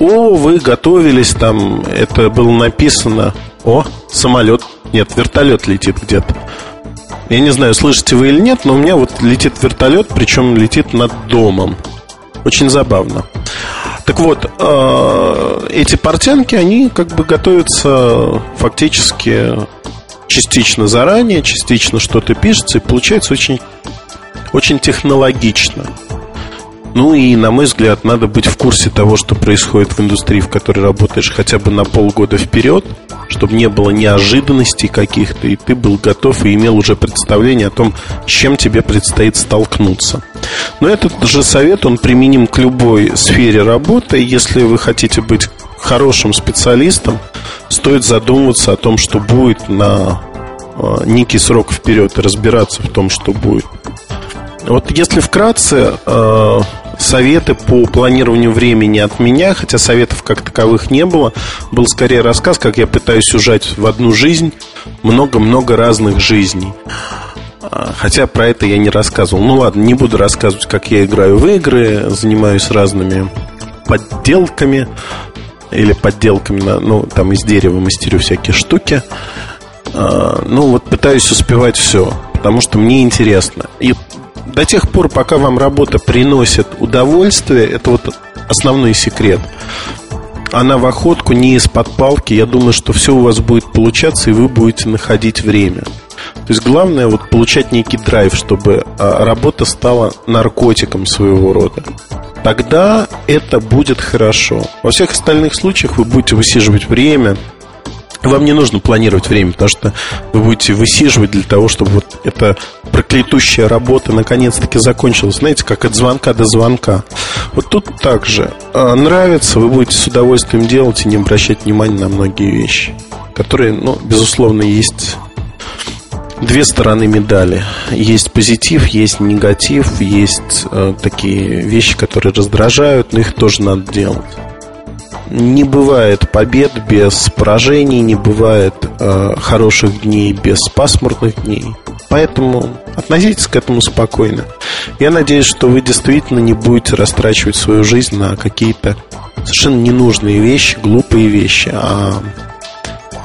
о, вы готовились там, это было написано, о, самолет, нет, вертолет летит где-то. Я не знаю, слышите вы или нет, но у меня вот летит вертолет, причем летит над домом. Очень забавно. Так вот, э, эти портянки, они как бы готовятся фактически частично заранее, частично что-то пишется, и получается очень, очень технологично. Ну и, на мой взгляд, надо быть в курсе того, что происходит в индустрии, в которой работаешь хотя бы на полгода вперед, чтобы не было неожиданностей каких-то, и ты был готов и имел уже представление о том, с чем тебе предстоит столкнуться. Но этот же совет, он применим к любой сфере работы. Если вы хотите быть хорошим специалистом, стоит задумываться о том, что будет на а, некий срок вперед и разбираться в том, что будет. Вот если вкратце, а, советы по планированию времени от меня, хотя советов как таковых не было. Был скорее рассказ, как я пытаюсь ужать в одну жизнь много-много разных жизней. А, хотя про это я не рассказывал. Ну ладно, не буду рассказывать, как я играю в игры, занимаюсь разными подделками или подделками, ну, там из дерева мастерю всякие штуки. А, ну, вот пытаюсь успевать все, потому что мне интересно. И до тех пор, пока вам работа приносит удовольствие, это вот основной секрет. Она в охотку не из-под палки. Я думаю, что все у вас будет получаться, и вы будете находить время. То есть главное вот получать некий драйв, чтобы а, работа стала наркотиком своего рода. Тогда это будет хорошо. Во всех остальных случаях вы будете высиживать время, вам не нужно планировать время, потому что вы будете высиживать для того, чтобы вот эта проклятущая работа наконец-таки закончилась. Знаете, как от звонка до звонка. Вот тут также а, нравится, вы будете с удовольствием делать и не обращать внимания на многие вещи, которые, ну, безусловно, есть две стороны медали. Есть позитив, есть негатив, есть э, такие вещи, которые раздражают, но их тоже надо делать не бывает побед без поражений, не бывает э, хороших дней без пасмурных дней. Поэтому относитесь к этому спокойно. Я надеюсь, что вы действительно не будете растрачивать свою жизнь на какие-то совершенно ненужные вещи, глупые вещи, а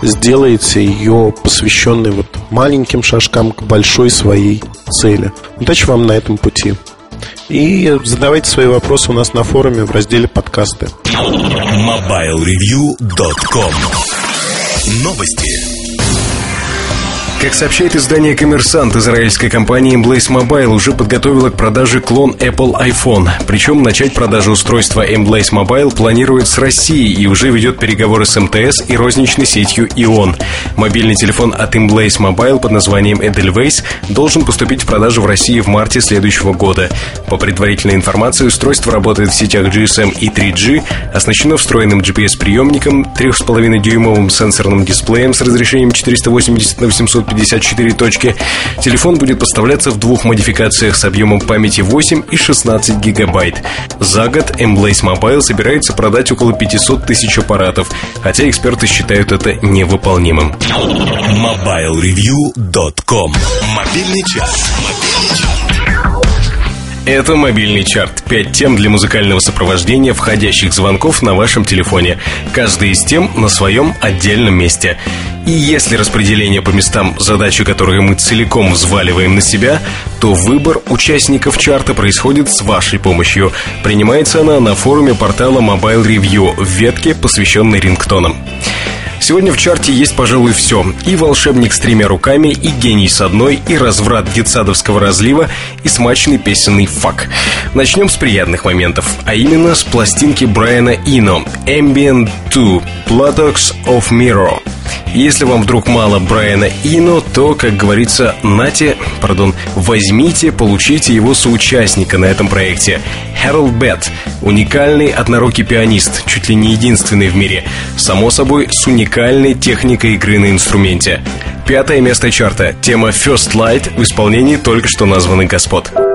сделаете ее посвященной вот маленьким шажкам к большой своей цели. Удачи вам на этом пути. И задавайте свои вопросы у нас на форуме в разделе подкасты. MobileReview.com Новости. Как сообщает издание «Коммерсант», израильская компания Emblaze Mobile уже подготовила к продаже клон Apple iPhone. Причем начать продажу устройства Emblaze Mobile планирует с Россией и уже ведет переговоры с МТС и розничной сетью ИОН. Мобильный телефон от Emblaze Mobile под названием Edelweiss должен поступить в продажу в России в марте следующего года. По предварительной информации, устройство работает в сетях GSM и 3G, оснащено встроенным GPS-приемником, 3,5-дюймовым сенсорным дисплеем с разрешением 480 на 800 54 точки. Телефон будет поставляться в двух модификациях с объемом памяти 8 и 16 гигабайт. За год Emblaze Mobile собирается продать около 500 тысяч аппаратов, хотя эксперты считают это невыполнимым. MobileReview.com Мобильный час. Это мобильный чарт. Пять тем для музыкального сопровождения входящих звонков на вашем телефоне. Каждый из тем на своем отдельном месте. И если распределение по местам задача, которую мы целиком взваливаем на себя, то выбор участников чарта происходит с вашей помощью. Принимается она на форуме портала Mobile Review в ветке, посвященной рингтонам. Сегодня в чарте есть, пожалуй, все. И волшебник с тремя руками, и гений с одной, и разврат детсадовского разлива, и смачный песенный фак. Начнем с приятных моментов, а именно с пластинки Брайана Ино «Ambient 2. Buttocks of Mirror». Если вам вдруг мало Брайана Ино, то, как говорится, нате, пардон, возьмите, получите его соучастника на этом проекте. Хэрол Бетт, уникальный однорукий пианист, чуть ли не единственный в мире. Само собой, с уникальной техникой игры на инструменте. Пятое место чарта. Тема First Light в исполнении только что названных господ.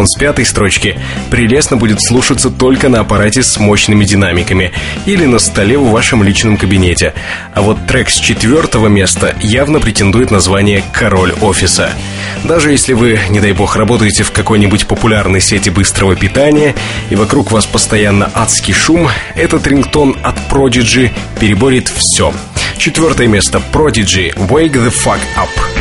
Рингтон с пятой строчки прелестно будет слушаться только на аппарате с мощными динамиками или на столе в вашем личном кабинете. А вот трек с четвертого места явно претендует на звание «Король офиса». Даже если вы, не дай бог, работаете в какой-нибудь популярной сети быстрого питания и вокруг вас постоянно адский шум, этот рингтон от Prodigy переборет все. Четвертое место Prodigy «Wake the Fuck Up».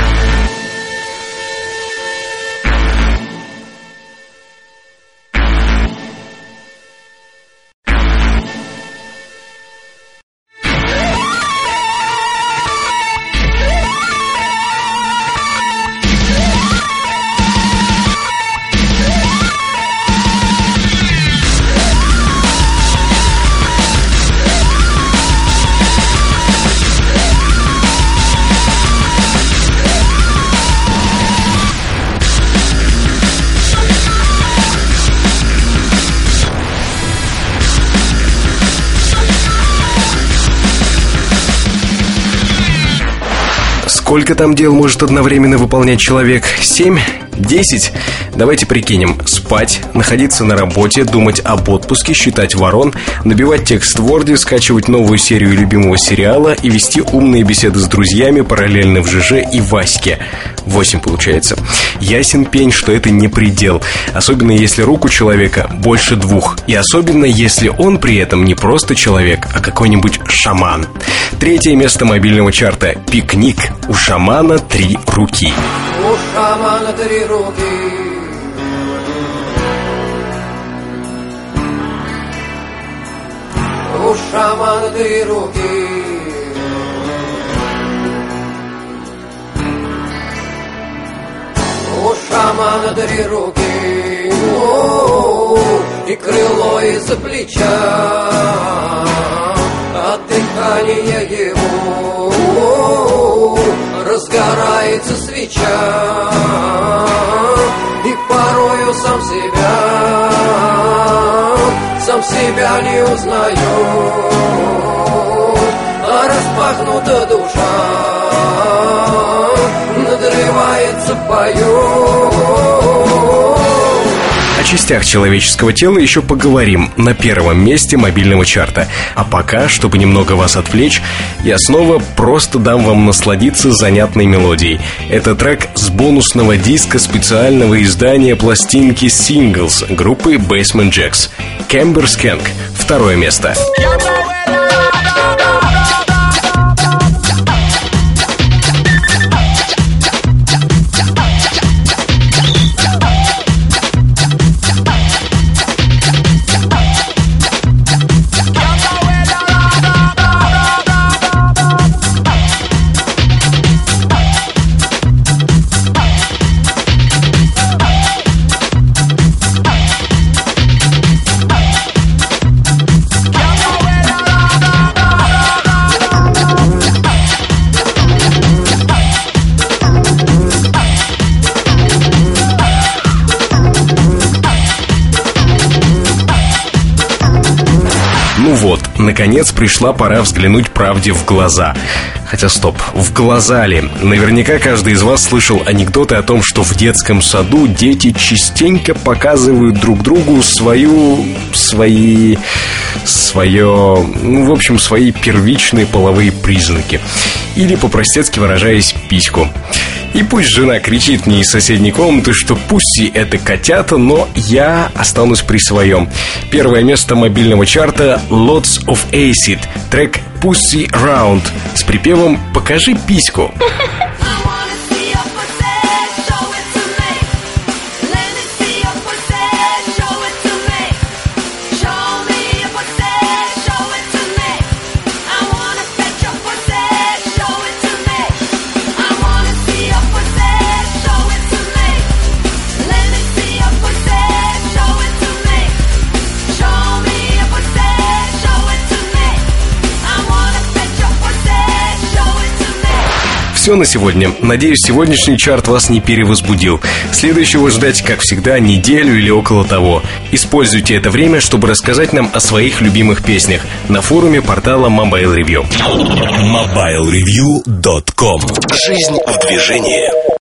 Сколько там дел может одновременно выполнять человек? Семь? Десять? Давайте прикинем. Спать, находиться на работе, думать об отпуске, считать ворон, набивать текст в Word, скачивать новую серию любимого сериала и вести умные беседы с друзьями параллельно в ЖЖ и Ваське. Восемь получается. Ясен пень, что это не предел. Особенно если рук у человека больше двух. И особенно если он при этом не просто человек, а какой-нибудь шаман. Третье место мобильного чарта «Пикник». У шамана три руки. У шамана три руки. У шамана три руки. У шамана три руки. О-о-о, и крыло из-за плеча. От дыхания его разгорается свеча, и порою сам себя, сам себя не узнаю, а распахнута душа, надрывается пою частях человеческого тела еще поговорим на первом месте мобильного чарта. А пока, чтобы немного вас отвлечь, я снова просто дам вам насладиться занятной мелодией. Это трек с бонусного диска специального издания пластинки Singles группы Basement Jacks. Camber Skank. Второе место. Yeah, наконец пришла пора взглянуть правде в глаза. Хотя стоп, в глаза ли? Наверняка каждый из вас слышал анекдоты о том, что в детском саду дети частенько показывают друг другу свою... свои... свое... ну, в общем, свои первичные половые признаки. Или, по-простецки выражаясь, письку. И пусть жена кричит мне из соседней комнаты, что пусть это котята, но я останусь при своем. Первое место мобильного чарта Lots of Acid, трек Pussy Round с припевом «Покажи письку». Все на сегодня. Надеюсь, сегодняшний чарт вас не перевозбудил. Следующего ждать, как всегда, неделю или около того. Используйте это время, чтобы рассказать нам о своих любимых песнях на форуме портала Mobile Review. MobileReview.com Жизнь в движении.